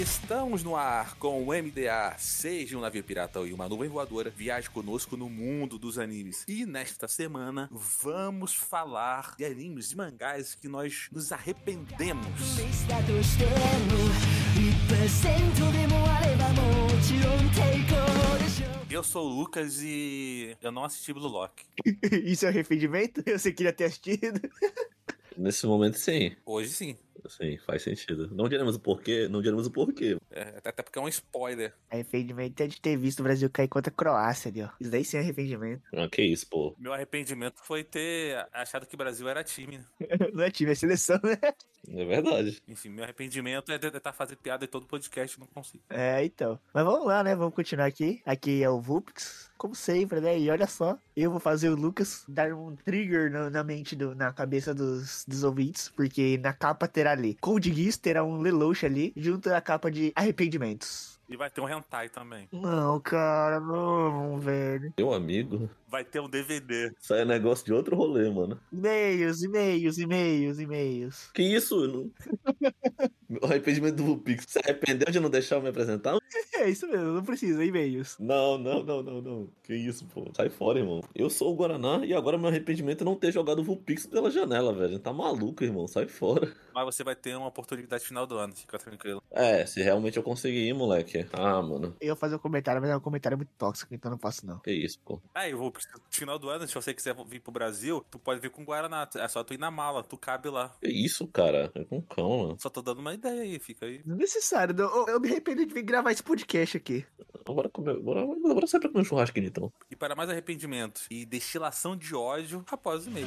Estamos no ar com o MDA, seja um navio pirata ou uma nuvem voadora, viaje conosco no mundo dos animes. E nesta semana vamos falar de animes e mangás que nós nos arrependemos. Eu sou o Lucas e eu não assisti Blue Lock. Isso é arrependimento? Eu sei que queria ter assistido. Nesse momento, sim. Hoje, sim. Sim, faz sentido. Não diremos o porquê, não diremos o porquê. É, até porque é um spoiler. Arrependimento é de ter visto o Brasil cair contra a Croácia ali, ó. Isso daí sim é arrependimento. Ah, que isso, pô. Meu arrependimento foi ter achado que o Brasil era time. né? Não é time, é seleção, né? É verdade. Enfim, meu arrependimento é tentar fazer piada em todo podcast e não consigo. É, então. Mas vamos lá, né? Vamos continuar aqui. Aqui é o Vulpix, como sempre, né? E olha só, eu vou fazer o Lucas dar um trigger no- na mente, do, na cabeça dos, dos ouvintes, porque na capa terá ali Code Geass, terá um Lelouch ali, junto à capa de arrependimentos. E vai ter um hentai também. Não, cara, não, velho. Meu amigo, Vai ter um DVD. isso aí é negócio de outro rolê, mano. E-mails, e-mails, e-mails, e-mails. Que isso? Não... Meu arrependimento do Vulpix. Se arrependeu de não deixar eu me apresentar? É isso mesmo, não precisa, e-mails. Não, não, não, não, não. Que isso, pô. Sai fora, irmão. Eu sou o Guaraná e agora meu arrependimento é não ter jogado o Vulpix pela janela, velho. Tá maluco, irmão. Sai fora. Mas você vai ter uma oportunidade final do ano, fica tranquilo. É, se realmente eu conseguir ir, moleque. Ah, mano. Eu ia fazer um comentário, mas é um comentário muito tóxico, então não posso não. Que isso, pô. Aí, eu vou pro final do ano, se você quiser vir pro Brasil, tu pode vir com Guaraná. É só tu ir na mala, tu cabe lá. Que isso, cara. É com calma. Só tô dando uma ideia aí, fica aí. Não é necessário. Eu, eu me arrependo de vir gravar esse podcast aqui. Bora comer. Bora, bora sair pra comer um churrasquinho, então. E para mais arrependimentos e destilação de ódio, após o e-mail.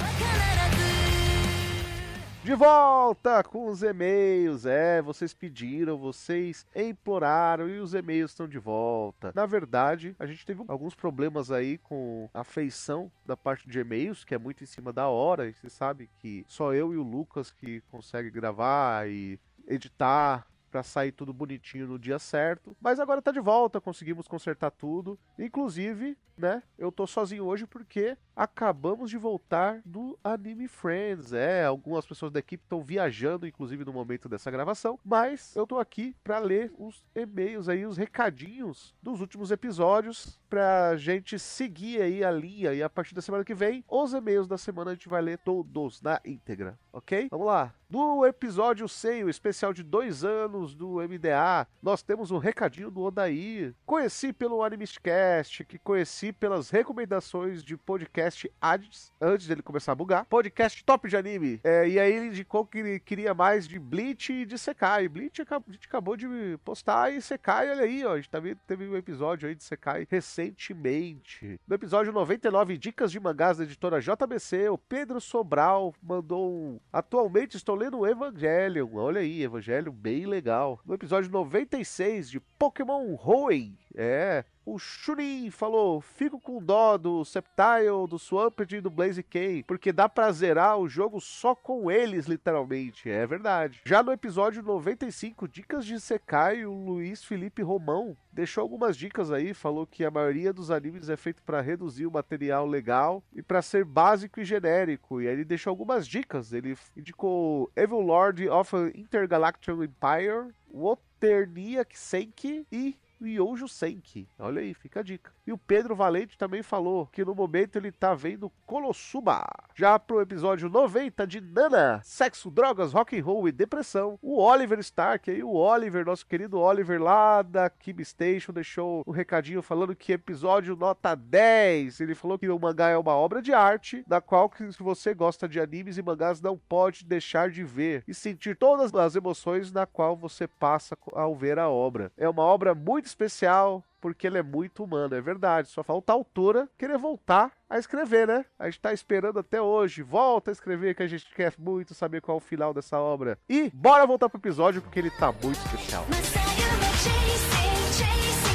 De volta com os e-mails. É, vocês pediram, vocês imploraram e os e-mails estão de volta. Na verdade, a gente teve alguns problemas aí com a feição da parte de e-mails, que é muito em cima da hora. E você sabe que só eu e o Lucas que consegue gravar e editar pra sair tudo bonitinho no dia certo. Mas agora tá de volta, conseguimos consertar tudo. Inclusive, né, eu tô sozinho hoje porque acabamos de voltar do Anime Friends. É, algumas pessoas da equipe estão viajando, inclusive no momento dessa gravação, mas eu tô aqui pra ler os e-mails aí, os recadinhos dos últimos episódios pra gente seguir aí a linha e a partir da semana que vem, os e-mails da semana a gente vai ler todos na íntegra, ok? Vamos lá. No episódio 100, o especial de dois anos do MDA, nós temos um recadinho do Odair. Conheci pelo Animistcast, que conheci pelas recomendações de podcast antes, antes dele começar a bugar. Podcast top de anime. É, e aí ele indicou que ele queria mais de Bleach e de Sekai. Bleach a gente acabou de postar e Sekai, olha aí, ó. A gente também teve um episódio aí de Sekai recentemente. No episódio 99, Dicas de Mangás da editora JBC, o Pedro Sobral mandou um. Atualmente estou lendo o Evangelion. Olha aí, Evangelion bem legal. No episódio 96 de Pokémon Hoenn, é. O Shunin falou: Fico com dó do Septile, do Swamped e do Blaze King, porque dá pra zerar o jogo só com eles, literalmente. É verdade. Já no episódio 95, Dicas de Sekai, o Luiz Felipe Romão deixou algumas dicas aí, falou que a maioria dos animes é feito para reduzir o material legal e para ser básico e genérico. E aí ele deixou algumas dicas. Ele indicou Evil Lord of Intergalactic Empire, Woternia Senki e Yojo Senki. Olha aí, fica a dica. E o Pedro Valente também falou que no momento ele tá vendo Konosuba. Já pro episódio 90 de Nana, Sexo, Drogas, Rock and Roll e Depressão, o Oliver Stark aí, o Oliver, nosso querido Oliver lá da Kim Station, deixou um recadinho falando que episódio nota 10. Ele falou que o mangá é uma obra de arte, da qual que se você gosta de animes e mangás não pode deixar de ver e sentir todas as emoções na qual você passa ao ver a obra. É uma obra muito especial, porque ele é muito humano, é verdade. Só falta a autora querer voltar a escrever, né? A gente tá esperando até hoje. Volta a escrever, que a gente quer muito saber qual é o final dessa obra. E bora voltar pro episódio, porque ele tá muito especial. ま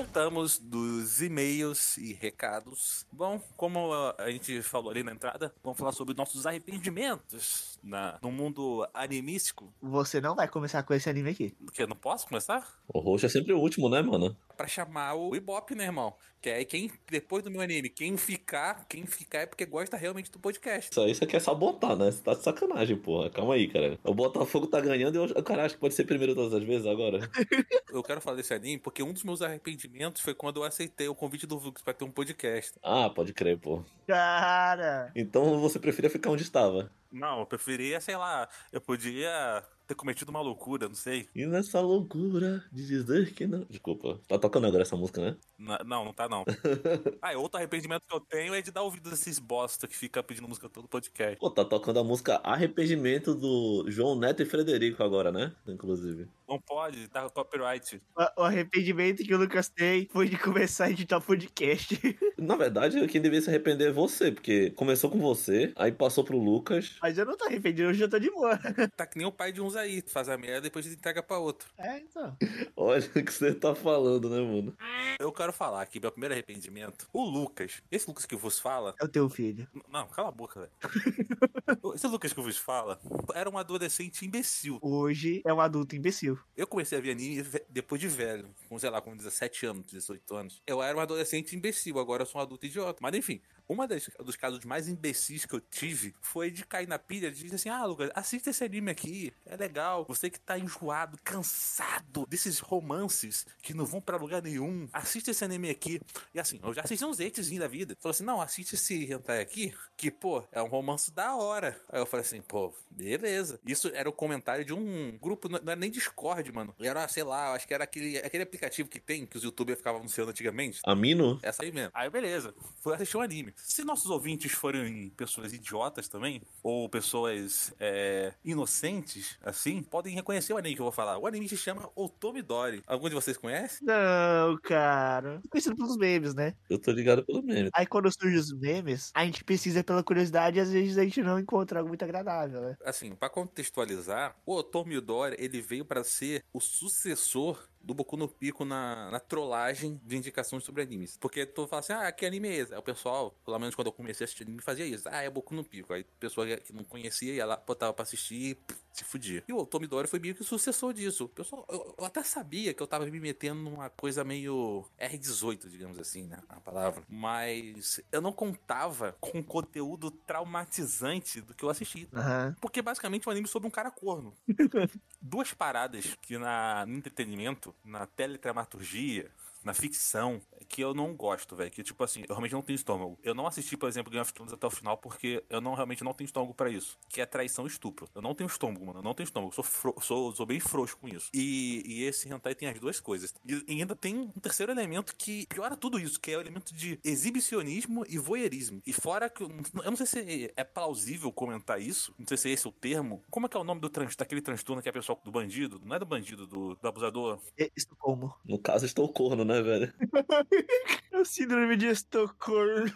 Voltamos dos e-mails e recados. Bom, como a gente falou ali na entrada, vamos falar sobre nossos arrependimentos na, no mundo animístico. Você não vai começar com esse anime aqui. Que eu não posso começar? O roxo é sempre o último, né, mano? Pra chamar o Ibope, né, irmão? Que é quem, depois do meu anime, quem ficar, quem ficar é porque gosta realmente do podcast. Isso aí você quer sabotar, né? Você tá de sacanagem, porra. Calma aí, cara. O Botafogo tá ganhando e eu, o cara acha que pode ser primeiro todas as vezes agora. Eu quero falar desse anime porque um dos meus arrependimentos foi quando eu aceitei o convite do Vux pra ter um podcast. Ah, pode crer, pô. Cara! Então você preferia ficar onde estava. Não, eu preferia, sei lá, eu podia ter cometido uma loucura, não sei. E nessa loucura de dizer que não. Desculpa, tá tocando agora essa música, né? Na- Não, não tá não. ah, e outro arrependimento que eu tenho é de dar ouvido desses bosta que fica pedindo música todo podcast. Pô, tá tocando a música Arrependimento do João Neto e Frederico agora, né? Inclusive. Não pode, tá copyright. O, o arrependimento que o Lucas tem foi de começar a editar podcast. Na verdade, quem deveria se arrepender é você, porque começou com você, aí passou pro Lucas. Mas eu não tô arrependido, hoje eu tô de boa. Tá que nem o pai de uns aí, faz a merda e depois entrega pra outro. É, então. Olha o que você tá falando, né, mano? Eu quero falar aqui, meu primeiro arrependimento. O Lucas, esse Lucas que vos fala. É o teu filho. Não, cala a boca, velho. esse Lucas que vos fala era um adolescente imbecil. Hoje é um adulto imbecil. Eu comecei a ver anime depois de velho, com, sei lá, com 17 anos, 18 anos. Eu era um adolescente imbecil, agora eu sou um adulto idiota. Mas enfim, uma das, dos casos mais imbecis que eu tive foi de cair na pilha de dizer assim: ah, Lucas, assista esse anime aqui, é legal. Você que tá enjoado, cansado desses romances que não vão pra lugar nenhum, assista esse anime aqui. E assim, eu já assisti uns hatezinhos da vida. Falou assim: não, assiste esse hentai aqui, que, pô, é um romance da hora. Aí eu falei assim: pô, beleza. Isso era o comentário de um grupo, não era nem Discord, mano. Era, sei lá, acho que era aquele, aquele aplicativo que tem, que os youtubers ficavam anunciando antigamente. Amino? Essa aí mesmo. Aí beleza, fui assistir um anime. Se nossos ouvintes forem pessoas idiotas também, ou pessoas é, inocentes, assim, podem reconhecer o anime que eu vou falar. O anime se chama Otomidori. Algum de vocês conhece? Não, cara. Conhecido pelos memes, né? Eu tô ligado pelo meme. Aí quando surgem os memes, a gente pesquisa pela curiosidade e às vezes a gente não encontra algo muito agradável, né? Assim, pra contextualizar, o Otomidori, ele veio pra ser o sucessor do Boku no Pico na, na trollagem de indicações sobre animes. Porque tu fala assim, ah, que anime é esse? Aí o pessoal, pelo menos quando eu comecei a assistir anime, fazia isso. Ah, é Boku no Pico. Aí a pessoa que não conhecia ia lá, botava pra assistir pff, se fudia. E o Tomidori foi meio que o sucessor disso. O pessoal, eu, eu até sabia que eu tava me metendo numa coisa meio R18, digamos assim, né? A palavra. Mas eu não contava com o conteúdo traumatizante do que eu assisti. Aham. Porque basicamente é um anime sobre um cara corno. Duas paradas que na, no entretenimento, na teledramaturgia, na ficção que eu não gosto, velho. Que, tipo assim, eu realmente não tenho estômago. Eu não assisti, por exemplo, Game of Thrones até o final porque eu não realmente não tenho estômago pra isso. Que é traição e estupro. Eu não tenho estômago, mano. Eu não tenho estômago. Sou, fro- sou, sou bem frouxo com isso. E, e esse hentai tem as duas coisas. E, e ainda tem um terceiro elemento que piora tudo isso, que é o elemento de exibicionismo e voyeurismo. E fora que. Eu não sei se é plausível comentar isso. Não sei se esse é o termo. Como é que é o nome do trans, daquele transtorno que é pessoal do bandido? Não é do bandido, do, do abusador. É Estocolmo. No caso, estou corno, né, velho? É o síndrome de Estocolmo.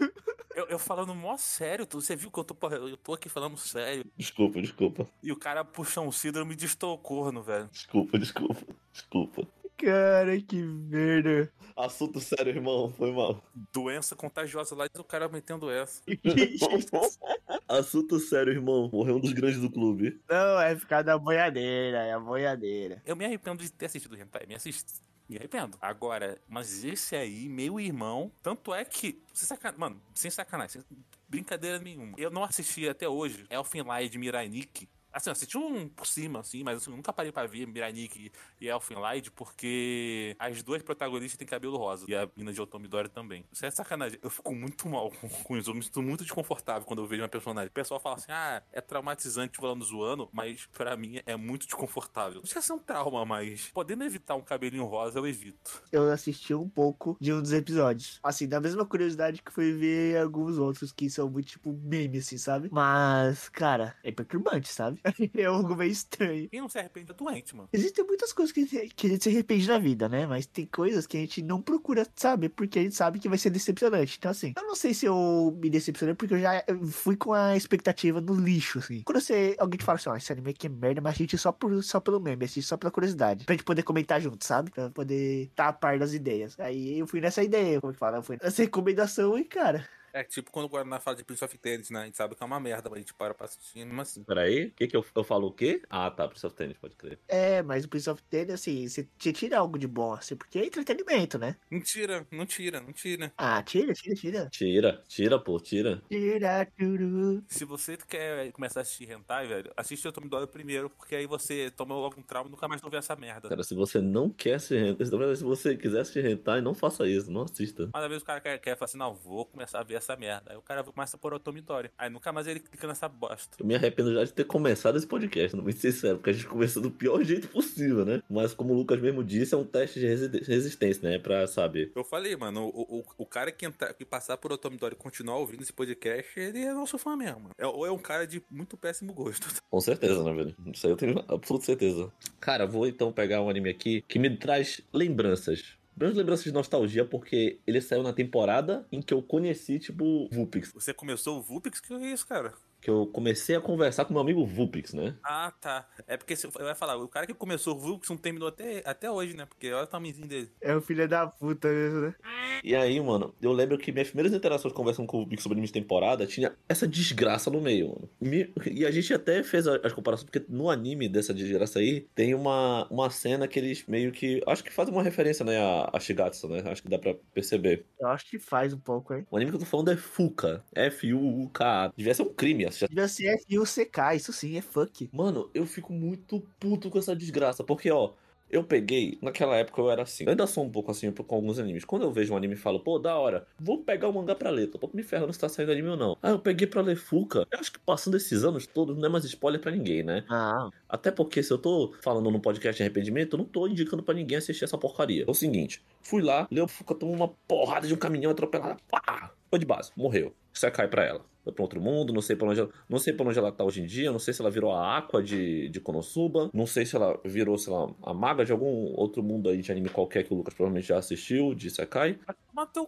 Eu, eu falando mó sério, tu- você viu que eu tô, porra, eu tô aqui falando sério. Desculpa, desculpa. E o cara puxa um síndrome de Estocolmo, velho. Desculpa, desculpa. Desculpa. Cara, que merda. Assunto sério, irmão. Foi mal. Doença contagiosa lá, e o cara metendo essa. Assunto sério, irmão. Morreu um dos grandes do clube. Não, é ficar da boiadeira, é a boiadeira. Eu me arrependo de ter assistido o Hentai, me assisti. Me arrependo. Agora, mas esse aí, meu irmão, tanto é que. Sem sacanagem, mano, sem sacanagem, sem brincadeira nenhuma. Eu não assisti até hoje Elfen Lied de Mirai Nikki. Assim, eu assisti um por cima, assim, mas assim, eu nunca parei pra ver Mirai Nikki e Elfen Lied, porque as duas protagonistas têm cabelo rosa. E a mina de Otomidori também. Isso é sacanagem. Eu fico muito mal com, com isso. Eu me sinto muito desconfortável quando eu vejo uma personagem. O pessoal fala assim, ah, é traumatizante falando zoando, mas pra mim é muito desconfortável. Não sei se é um trauma, mas podendo evitar um cabelinho rosa, eu evito. Eu assisti um pouco de um dos episódios. Assim, da mesma curiosidade que foi ver alguns outros que são muito tipo meme, assim, sabe? Mas, cara, é perturbante, sabe? É algo meio estranho. Quem não se arrepende é doente, mano. Existem muitas coisas que, que a gente se arrepende na vida, né? Mas tem coisas que a gente não procura saber, porque a gente sabe que vai ser decepcionante. Então, assim, eu não sei se eu me decepcionei, porque eu já fui com a expectativa no lixo, assim. Quando você, alguém te fala assim, ó, esse anime aqui é merda, mas a gente só, por, só pelo meme, assiste só pela curiosidade. Pra gente poder comentar junto, sabe? Pra poder estar a par das ideias. Aí eu fui nessa ideia, como é que fala? Eu fui nessa recomendação e, cara, É tipo quando o Guaraná fala de Prince of Tennis, né? A gente sabe que é uma merda, mas a gente para pra assistir mesmo assim. Peraí, o que que eu, eu falo o quê? Ah, tá, Prince of Tennis, pode crer. é, mas o Prince of Tennis, assim, você te tira algo de bom, assim, porque é entretenimento, né? Não tira, não tira, não tira. Ah, tira, tira, tira. Tira, tira, pô, tira. Tira, turu. Se você quer começar a assistir Hentai, velho, assiste o Tomidori primeiro, porque aí você toma logo um trauma e nunca mais não vê essa merda. Cara, se você não quer se rentar, se você quiser se rentar, não faça isso, não assista. Mas às vezes o cara quer, quer falar assim, não, vou começar a ver essa merda. Aí o cara começa por Otomidori. Aí nunca mais ele clica nessa bosta. Eu me arrependo já de ter começado esse podcast, não vou ser sincero, porque a gente começou do pior jeito possível, né? Mas como o Lucas mesmo disse, é um teste de resi- resistência, né? Pra saber. Eu falei, mano, o, o, o cara que, entrar, que passar por Otomidori e continuar ouvindo esse podcast, ele é nosso fã mesmo. É, ou é um cara de muito péssimo gosto. Com certeza, né, velho? Isso aí eu tenho absoluta certeza. Cara, vou então pegar um anime aqui que me traz lembranças. Grandes lembranças de nostalgia, porque ele saiu na temporada em que eu conheci, tipo, Vulpix. Você começou o Vulpix? Que é isso, cara? Que eu comecei a conversar com meu amigo Vulpix, né? Ah, tá. É porque se- eu ia falar, o cara que começou o Vulpix não terminou até, até hoje, né? Porque olha o tamanhozinho dele. É o filho da puta mesmo, né? E aí, mano, eu lembro que minhas primeiras interações conversando com o Vulpix sobre anime de temporada tinha essa desgraça no meio, mano. Me- E a gente até fez as comparações, porque no anime dessa desgraça aí, tem uma, uma cena que eles meio que. Acho que fazem uma referência, né, a, a Shigatsu, né? Acho que dá pra perceber. Eu acho que faz um pouco, hein? O anime que eu tô falando é Fuka. F-U-U-K. Devia ser um crime. Essa- Devia ser F-U-C-K, isso sim, é fuck. Mano, eu fico muito puto com essa desgraça. Porque, ó, eu peguei. Naquela época eu era assim. Eu ainda sou um pouco assim com alguns animes. Quando eu vejo um anime e falo, pô, da hora, vou pegar o mangá pra ler. Tô pouco me ferrando se tá saindo anime ou não. Ah, eu peguei pra ler Fuka. Eu acho que passando esses anos todos não é mais spoiler pra ninguém, né? Ah, Até porque se eu tô falando num podcast de arrependimento, eu não tô indicando pra ninguém assistir essa porcaria. É o seguinte, fui lá, Leo Fuka tomou uma porrada de um caminhão atropelado, pá! Foi de base, morreu. Você cai pra ela. Pra outro mundo, não sei pra onde ela, não sei pra onde ela tá hoje em dia, não sei se ela virou a Aqua de, de Konosuba, não sei se ela virou, sei lá, a maga de algum outro mundo aí de anime qualquer que o Lucas provavelmente já assistiu, de Sekai. Matou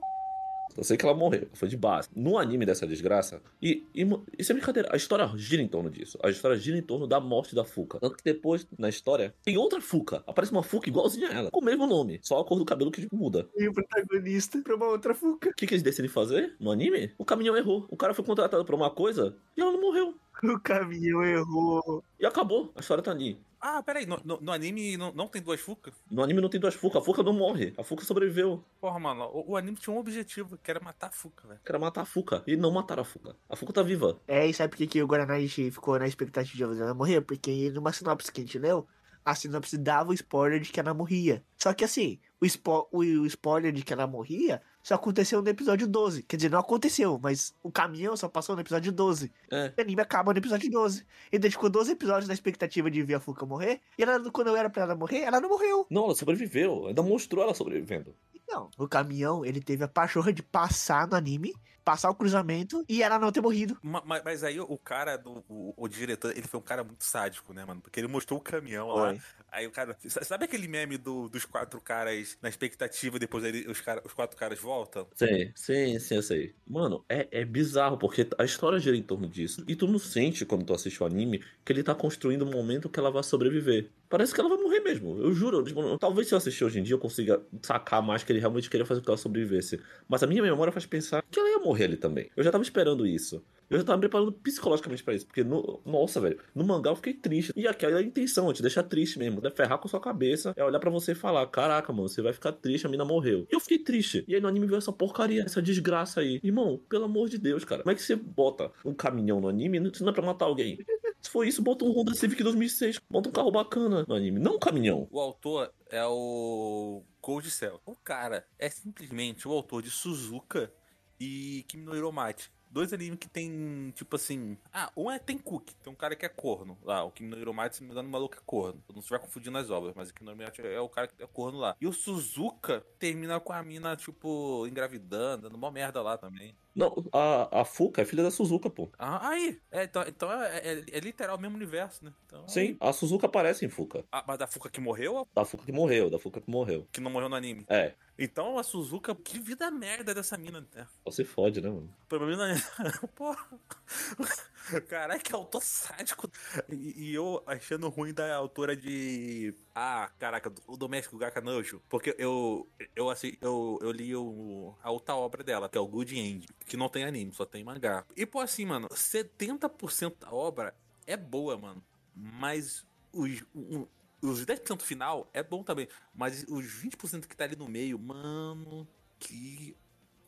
Eu sei que ela morreu, foi de base. No anime dessa desgraça, e, e isso é brincadeira, a história gira em torno disso. A história gira em torno da morte da Fuka. Tanto que depois, na história, tem outra Fuka. Aparece uma Fuka igualzinha a ela, com o mesmo nome, só a cor do cabelo que muda. e o protagonista pra uma outra fuca. O que, que eles decidem fazer no anime? O caminhão errou. O cara foi contratado pra uma coisa e ela não morreu. O caminhão errou. E acabou. A história tá ali. Ah, peraí, no, no, no anime não, não tem duas Fuca? No anime não tem duas Fuka. A Fuka não morre. A Fuka sobreviveu. Porra, mano, o, o anime tinha um objetivo, que era matar a Fuca, velho. Quero matar a Fuka. E não mataram a Fuka. A Fuka tá viva. É, e sabe por que, que o Guaraná a gente ficou na expectativa de ela morrer? Porque numa sinopse que a gente leu, a sinopse dava o spoiler de que ela morria. Só que assim, o, spo o, o spoiler de que ela morria só aconteceu no episódio 12. Quer dizer, não aconteceu, mas o caminhão só passou no episódio 12. É. O anime acaba no episódio 12. E daí ficou 12 episódios na expectativa de ver a Fuka morrer. E ela, quando era pra ela morrer, ela não morreu. Não, ela sobreviveu. Ainda mostrou ela sobrevivendo. Não, o caminhão, ele teve a pachorra de passar no anime, passar o cruzamento e ela não ter morrido. Ma- ma- Mas, aí o cara, do, o, o diretor, ele foi um cara muito sádico, né, mano? Porque ele mostrou o caminhão lá. Aí o cara. Sabe aquele meme do- dos quatro caras na expectativa, depois ele- os, cara- os quatro caras voltam? Sim, sim, sim, eu sei. Mano, é, é bizarro, porque a história gira em torno disso. E tu não sente, quando tu assiste o anime, que ele tá construindo um momento que ela vai sobreviver. Parece que ela vai morrer mesmo. Eu juro. tipo, talvez se eu assistir hoje em dia eu consiga sacar mais que ele realmente queria fazer com que ela sobrevivesse. Mas a minha memória faz pensar que ela ia morrer ali também. Eu já tava esperando isso. Eu já tava me preparando psicologicamente pra isso. Porque, no- nossa, velho, no mangá eu fiquei triste. E aquela é a intenção, é te deixar triste mesmo. É ferrar com sua cabeça, é olhar pra você e falar: Caraca, mano, você vai ficar triste, a mina morreu. E eu fiquei triste. E aí no anime veio essa porcaria, essa desgraça aí. Irmão, pelo amor de Deus, cara. Como é que você bota um caminhão no anime? Isso não é pra matar alguém. Se for isso, bota um Honda Civic 2006. Bota um carro bacana no anime, não um caminhão. O autor é o Cold Cell. O cara é simplesmente o autor de Suzuka e Kimi no. Dois animes que tem, tipo assim. Ah, um é tem Cook, tem um cara que é corno lá. O Kimi no se não me engano, o maluco é corno. Eu não estiver confundindo as obras, mas o Kimi no é o cara que é corno lá. E o Suzuka termina com a mina, tipo, engravidando, dando uma merda lá também. Não, a, a Fuka é filha da Suzuka, pô. Ah, aí. É, então então é, é- é literal o mesmo universo, né? Então, Sim, a Suzuka aparece em Fuka. Ah, mas da Fuka que morreu, Da Fuka que morreu, da Fuka que morreu. que não morreu no anime. É, Então a Suzuka, que vida merda dessa mina, né? só se fode, né, mano? Pra mim, não é- Porra. Caraca, que autor sádico. E, e eu achando ruim da autora de. Ah, caraca, o Doméstico Gakanojo. Porque eu, eu, assim, eu, eu li o, a outra obra dela, que é o Good End, que não tem anime, só tem mangá. E, pô, assim, mano, 70% da obra é boa, mano. Mas os, um- os 10% final é bom também. Mas os 20% que tá ali no meio, mano, que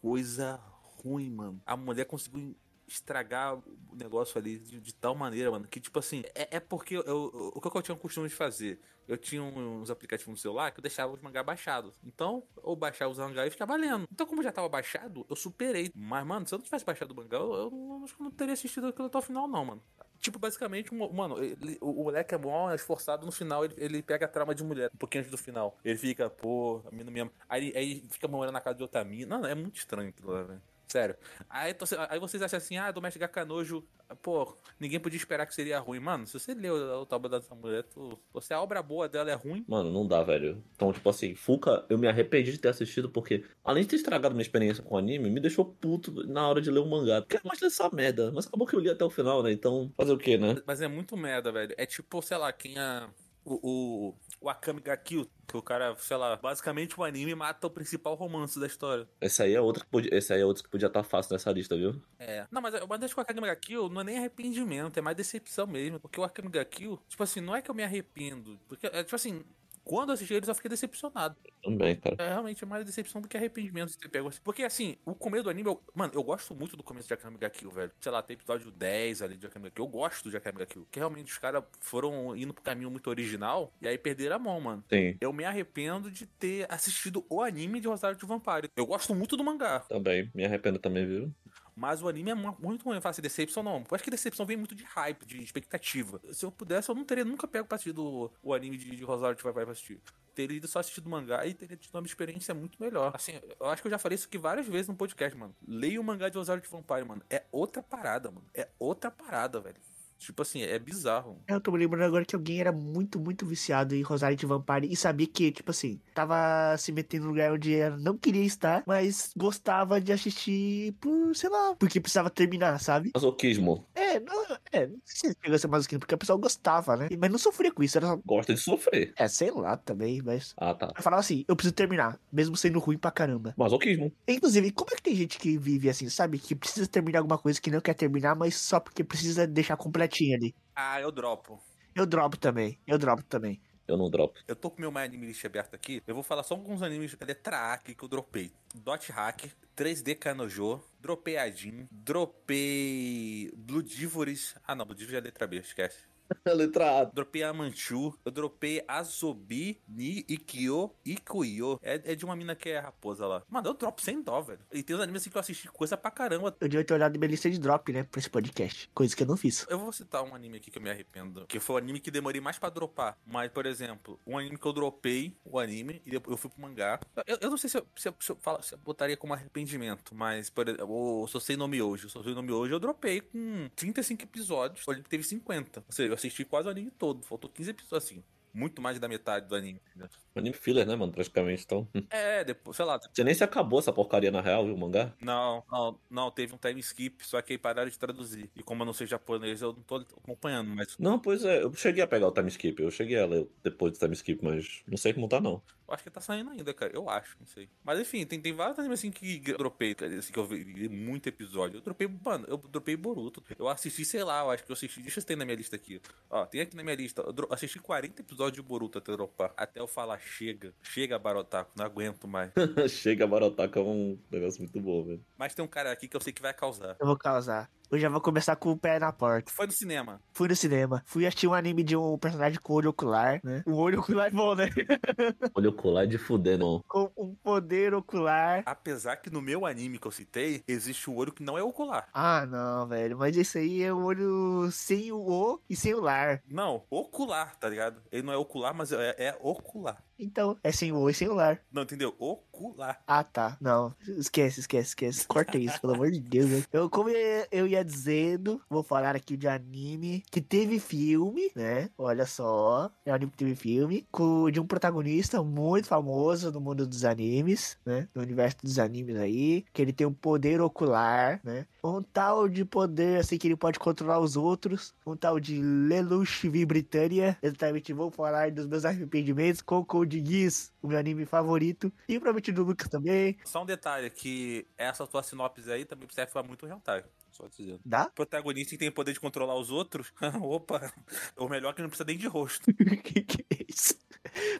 coisa ruim, mano. A mulher conseguiu estragar o negócio ali de, de tal maneira, mano, que tipo assim, é, é porque eu, eu- o que eu tinha o costume de fazer? Eu tinha uns aplicativos no celular que eu deixava os mangá baixados. Então, eu baixava os mangá e ficava lendo. Então, como já tava baixado, eu superei. Mas, mano, se eu não tivesse baixado o mangá, eu, eu acho que eu não teria assistido aquilo até o final, não, mano. Tipo, basicamente, mano, ele- o, o moleque é bom, é esforçado, no final ele, ele pega a trama de mulher, um pouquinho antes do final. Ele fica, pô, a mina mesmo. Aí, aí fica morando na casa de outra mina. Não, é muito estranho aquilo lá, velho. Sério. Aí, então, aí vocês acham assim, ah, Doméstico Gakanojo, pô, ninguém podia esperar que seria ruim. Mano, se você leu a outra obra dessa mulher, tu, você, a obra boa dela é ruim. Mano, não dá, velho. Então, tipo assim, Fuka, eu me arrependi de ter assistido porque, além de ter estragado minha experiência com o anime, me deixou puto na hora de ler o mangá. Quero mais dessa merda. Mas acabou que eu li até o final, né? Então, fazer o quê, né? Mas é muito merda, velho. É tipo, sei lá, quem a. O, o, o Akame ga Kill, que o cara, sei lá, basicamente o anime mata o principal romance da história. Esse aí é outro que podia, esse aí é outro que podia estar fácil nessa lista, viu? É. Não, mas, mas acho que o Akame ga Kill não é nem arrependimento, é mais decepção mesmo. Porque o Akame ga Kill, tipo assim, não é que eu me arrependo. Porque, é, tipo assim, quando eu assisti ele, eu fiquei decepcionado. Também, cara. É realmente mais decepção do que arrependimento de ter pego assim. Porque assim, o começo do anime, eu- mano, eu gosto muito do começo de Akame ga Kill, velho. Sei lá, tem episódio 10 ali de Akame ga Kill. Eu gosto de Akame ga Kill. Que realmente os caras foram indo pro caminho muito original e aí perderam a mão, mano. Sim, Eu me arrependo de ter assistido o anime de Rosário de Vampire. Eu gosto muito do mangá, também. Me arrependo também, viu? Mas o anime é mu- muito ruim. Eu falo assim, decepção não. Eu acho que decepção vem muito de hype, de expectativa. Se eu pudesse, eu não teria nunca pego pra assistir do, o anime de, de Rosário de Vampire pra assistir. Teria ido só assistir do mangá e teria tido uma experiência muito melhor. Assim, eu acho que eu já falei isso aqui várias vezes no podcast, mano. Leia o mangá de Rosário de Vampire, mano. É outra parada, mano. É outra parada, velho. Tipo assim, é bizarro. Eu tô me lembrando agora que alguém era muito, muito viciado em Rosário de Vampire e sabia que, tipo assim, tava se metendo no lugar onde ela não queria estar, mas gostava de assistir por, sei lá, porque precisava terminar, sabe? Masoquismo. É, não, é, não sei se chegou a ser masoquismo, porque a pessoa gostava, né? Mas não sofria com isso, era só, Gosta de sofrer. é, sei lá também, mas... Ah, tá. Eu falava assim, eu preciso terminar, mesmo sendo ruim pra caramba. Masoquismo. Inclusive, como é que tem gente que vive assim, sabe? Que precisa terminar alguma coisa que não quer terminar, mas só porque precisa deixar completinho ali. Ah, eu dropo. Eu dropo também, eu dropo também. Eu não dropo. Eu tô com meu My Anime List aberto aqui. Eu vou falar só alguns animes da letra A aqui que eu dropei. Dot Hack, 3D Kanojo, dropei Adin, dropei Blue Divoris. Ah não, Blue Divoris é letra B, esquece. Letra A. Dropei a Manchu, eu dropei Azobi, Ni, Ikyo, Ikuyo. É, é de uma mina que é raposa lá. Mano, eu dropo sem dó, velho. E tem uns animes assim que eu assisti coisa pra caramba. Eu devia ter olhado minha lista de drop, né, pra esse podcast. Coisa que eu não fiz. Eu vou citar um anime aqui que eu me arrependo. Que foi o anime que demorei mais pra dropar. Mas, por exemplo, um anime que eu dropei, o anime, e depois eu fui pro mangá. Eu, eu não sei se eu, se eu, se eu falo- se eu botaria como arrependimento, mas, por exemplo, o Sosei no Miojo. O Sosei no Miojo eu dropei com 35 episódios. O anime teve 50. Ou seja, eu assisti quase o anime todo. Faltou 15 episódios, assim. Muito mais da metade do anime. entendeu? Anime filler, né, mano? Praticamente. Então. É, depois, sei lá. Você nem se acabou essa porcaria na real, viu, o mangá? Não, não, não, teve um time skip, só que aí pararam de traduzir. E como eu não sei japonês, eu não tô acompanhando, mas Não, pois é, eu cheguei a pegar o time skip, eu cheguei a ler depois do time skip, mas não sei como tá, não. Eu acho que tá saindo ainda, cara. Eu acho, não sei. Mas enfim, tem, tem vários animes assim que dropei, cara, assim, que eu vi muito episódio. Eu dropei, mano, eu dropei Boruto. Eu assisti, sei lá, eu acho que eu assisti. Deixa eu ter na minha lista aqui. Ó, tem aqui na minha lista. Eu assisti 40 episódios de Boruto até dropar. Até eu falar, chega. Chega, Barotaku, não aguento mais. Chega a Barotaka é um negócio muito bom, velho. Mas tem um cara aqui que eu sei que vai causar. Eu vou causar. Eu já vou começar com o pé na porta. Foi no cinema. Fui no cinema. Fui assistir um anime de um personagem com olho ocular, né? O olho ocular é bom, né? Olha o colar de fuder, não. Com um poder ocular. Apesar que no meu anime que eu citei, existe o olho que não é ocular. Ah, não, velho. Mas esse aí é o olho sem o O e sem o lar. Não, ocular, tá ligado? Ele não é ocular, mas é, é ocular. Então, é sem o O e sem o lar. Não, entendeu? Ocular. Ah, tá. Não, esquece, esquece, esquece. Corta isso, pelo amor de Deus. velho. Eu, como eu, eu ia dizendo, vou falar aqui de anime que teve filme, né? Olha só. É um anime que teve filme. Com, de um protagonista muito famoso no mundo dos animes, né? No universo dos animes aí. Que ele tem um poder ocular, né? Um tal de poder, assim, que ele pode controlar os outros. Um tal de Lelouch V Britânia. Exatamente, vou falar dos meus arrependimentos com Code Geass, o meu anime favorito. E provavelmente do Lucas também. Só um detalhe, que essa tua sinopse aí também serve pra muito hentai. Só dizendo. Dá? Protagonista que tem poder de controlar os outros, opa, o melhor é que não precisa nem de rosto. que que é isso?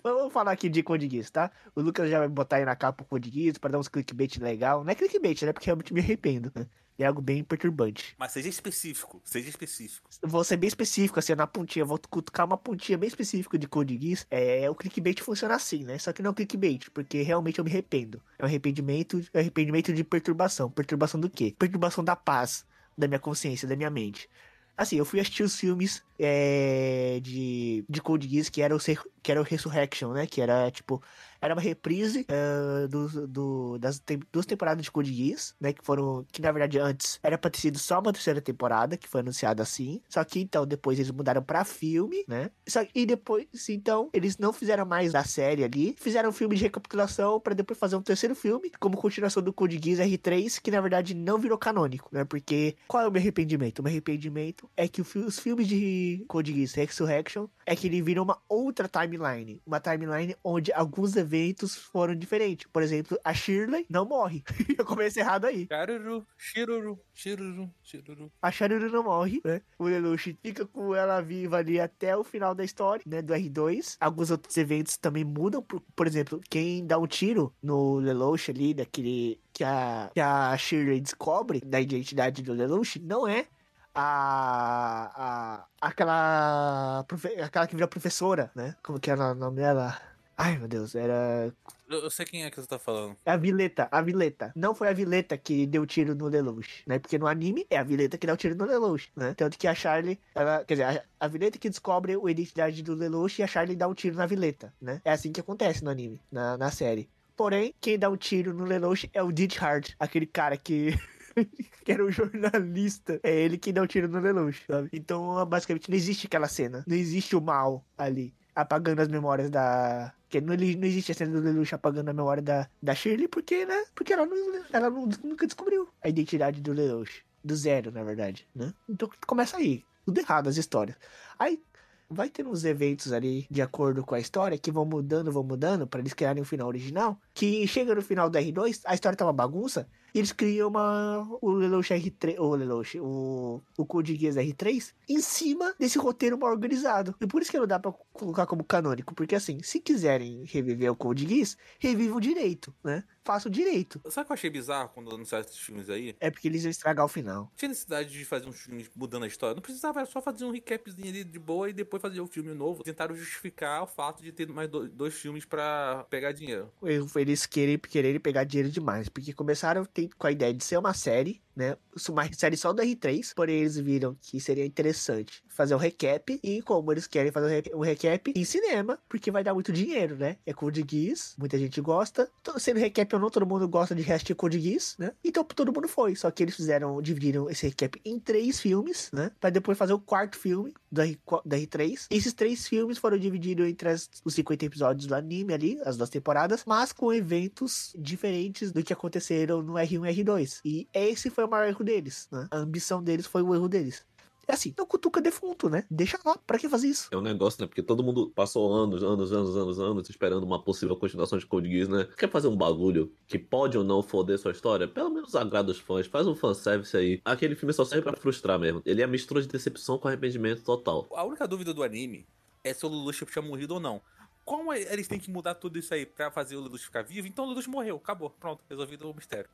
Mas vamos falar aqui de Code Geass, tá? O Lucas já vai botar aí na capa o Code Geass pra dar uns clickbait legal. Não é clickbait, né? Porque realmente me arrependo, né? É algo bem perturbante. Mas seja específico, seja específico. Vou ser bem específico, assim, na pontinha. Vou cutucar uma pontinha bem específica de Code Geass. É, o clickbait funciona assim, né? Só que não é um clickbait, porque realmente eu me arrependo. É um arrependimento, é um arrependimento de perturbação. Perturbação do quê? Perturbação da paz, da minha consciência, da minha mente. Assim, eu fui assistir os filmes é, de, de Code Geass, que era, o, Ser- que era o Resurrection, né? Que era, tipo, era uma reprise é, do, do- das tem- duas temporadas de Code Geass, né? Que foram, que na verdade antes era pra ter sido só uma terceira temporada, que foi anunciada assim. Só que então depois eles mudaram pra filme, né? Só, e depois, então, eles não fizeram mais da série ali, fizeram um filme de recapitulação pra depois fazer um terceiro filme, como continuação do Code Geass R3, que na verdade não virou canônico, né? Porque qual é o meu arrependimento? O meu arrependimento é que o os filmes de Code Geass Resurrection é que ele virou uma outra timeline, uma timeline onde alguns eventos foram diferentes. Por exemplo, a Shirley não morre. Eu comecei errado aí. Caruru, shiruru, shiruru, shiruru. A Shirley não morre, né? O Lelouch fica com ela viva ali até o final da história, né? Do R2. Alguns outros eventos também mudam. Por, por exemplo, quem dá um tiro no Lelouch ali, daquele que a, que a Shirley descobre da identidade do Lelouch, não é a, a aquela aquela que vira professora, né? Como que era o nome dela? Ai, meu Deus, era Eu, eu sei quem é que você tá falando. é a Vileta, a Vileta. Não foi a Vileta que deu tiro no Lelouch, né? Porque no anime é a Vileta que dá o tiro no Lelouch, né? Tanto que a Charlie, ela, quer dizer, a, a Vileta que descobre a identidade do Lelouch e a Charlie dá um tiro na Vileta, né? É assim que acontece no anime, na, na série. Porém, quem dá um tiro no Lelouch é o Ditch Hard, aquele cara que que era um jornalista. É ele que dá o tiro no Lelouch, sabe? Então, basicamente, não existe aquela cena. Não existe o mal ali, apagando as memórias da... Porque não, não existe a cena do Lelouch apagando a memória da, da Shirley, porque, né? Porque ela, não, ela não- nunca descobriu a identidade do Lelouch. Do zero, na verdade, né? Então, começa aí. Tudo errado as histórias. Aí, vai ter uns eventos ali, de acordo com a história, que vão mudando, vão mudando, pra eles criarem o final original, que chega no final do R2, a história tá uma bagunça, e eles criam uma, o Lelouch R3, o Lelouch, o, o Code Geass R3, em cima desse roteiro mal organizado. E por isso que não dá pra colocar como canônico, porque assim, se quiserem reviver o Code Geass, revivam direito, né? Façam direito. Sabe o que eu achei bizarro quando anunciaram esses filmes aí? É porque eles iam estragar o final. Tinha necessidade de fazer uns filmes mudando a história. Não precisava, era só fazer um recapzinho ali de boa e depois fazer um filme novo. Tentaram justificar o fato de ter mais do- dois filmes pra pegar dinheiro. O erro foi eles querem, quererem pegar dinheiro demais, porque começaram com a ideia de ser uma série, né? Uma série só do R3, porém eles viram que seria interessante fazer um recap, e como eles querem fazer um re- recap em cinema, porque vai dar muito dinheiro, né? É Code Geass, muita gente gosta. Sendo recap ou não, todo mundo gosta de hashtag Code Geass, né? Então todo mundo foi, só que eles fizeram, dividiram esse recap em três filmes, né? Pra depois fazer o quarto filme do, R, do R3. E esses três filmes foram divididos entre as- os 50 episódios do anime ali, as duas temporadas, mas com eventos diferentes do que aconteceram no R1 e R2. E esse foi o maior erro deles, né? A ambição deles foi o erro deles. É assim, não cutuca defunto, né? Deixa lá, pra que fazer isso? É um negócio, né? Porque todo mundo passou anos, anos, anos, anos, anos esperando uma possível continuação de Code Geass, né? Quer fazer um bagulho que pode ou não foder sua história? Pelo menos agrada os fãs, faz um fanservice aí. Aquele filme só serve pra frustrar mesmo. Ele é a mistura de decepção com arrependimento total. A única dúvida do anime é se o Lelouch tinha morrido ou não. Como eles têm que mudar tudo isso aí pra fazer o Lelouch ficar vivo, então o Lelouch morreu, acabou, pronto, resolvido o mistério.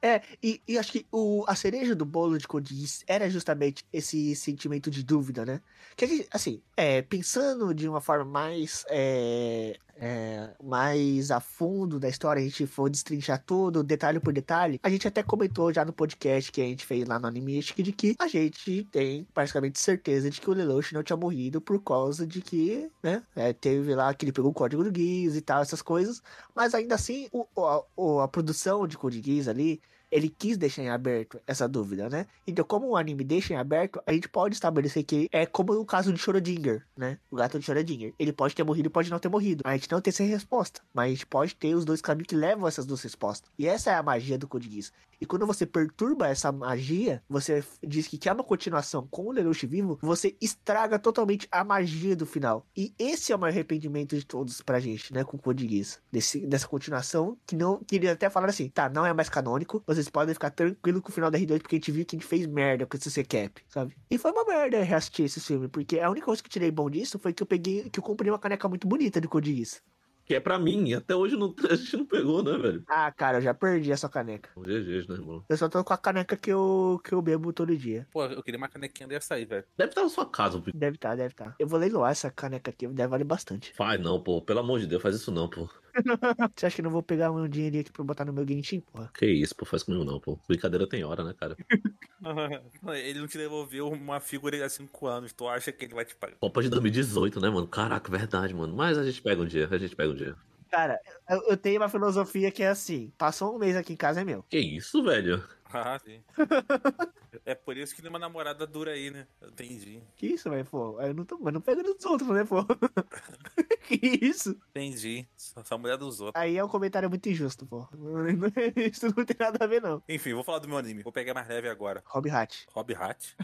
É, e, e acho que o, a cereja do bolo de Geass era justamente esse sentimento de dúvida, né? Que assim, é, pensando de uma forma mais, é, é, mais a fundo da história, a gente for destrinchar tudo, detalhe por detalhe, a gente até comentou já no podcast que a gente fez lá no Animistic de que a gente tem praticamente certeza de que o Lelouch não tinha morrido por causa de que, né, é, teve lá que ele pegou o código do Geass e tal, essas coisas, mas ainda assim, o, a, a produção de Code Geass ali, ele quis deixar em aberto essa dúvida, né? Então, como o anime deixa em aberto, a gente pode estabelecer que é como o caso de Schrödinger, né? O gato de Schrödinger. Ele pode ter morrido pode não ter morrido. A gente não tem essa resposta. Mas a gente pode ter os dois caminhos que levam a essas duas respostas. E essa é a magia do Code. E quando você perturba essa magia, você diz que quer uma continuação com o Lelouch vivo, você estraga totalmente a magia do final. E esse é o maior arrependimento de todos pra gente, né? Com o Code. Desse, dessa continuação, que não queria até falar assim, tá, não é mais canônico, vocês podem ficar tranquilo com o final da R2, porque a gente viu que a gente fez merda com esse recap, sabe? E foi uma merda reassistir esse filme, porque a única coisa que eu tirei bom disso foi que eu peguei, que eu comprei uma caneca muito bonita de Code Geass. Que é pra mim, até hoje não- a gente não pegou, né, velho? Ah, cara, eu já perdi essa caneca. GG's, né, irmão? Eu só tô com a caneca que eu, que eu bebo todo dia. Pô, eu queria uma canequinha dessa aí, velho. Deve estar na sua casa, pô. Deve tá, deve tá. Eu vou leiloar essa caneca aqui, deve valer bastante. Faz não, pô. Pelo amor de Deus, faz isso não, pô. Você acha que eu não vou pegar um dinheirinho aqui pra botar no meu Genshin, porra? Que isso, pô. Faz comigo não, pô. Brincadeira tem hora, né, cara? Ele não te devolveu uma figura há 5 anos, tu acha que ele vai te pagar? Copa de 2018, né, mano? Caraca, verdade, mano. Mas a gente pega um dia, a gente pega um dia. Cara, eu, eu tenho uma filosofia que é assim: passou um mês aqui em casa é meu. Que isso, velho? Ah, sim. é por isso que nenhuma namorada dura aí, né? Entendi. Que isso, velho? Pô, eu não tô, mas não pegando dos outros, né, pô? que isso? Entendi. Só só mulher dos outros. Aí é um comentário muito injusto, pô. Isso não tem nada a ver, não. Enfim, vou falar do meu anime. Vou pegar mais leve agora. Hobby Hat. Hobby Hat?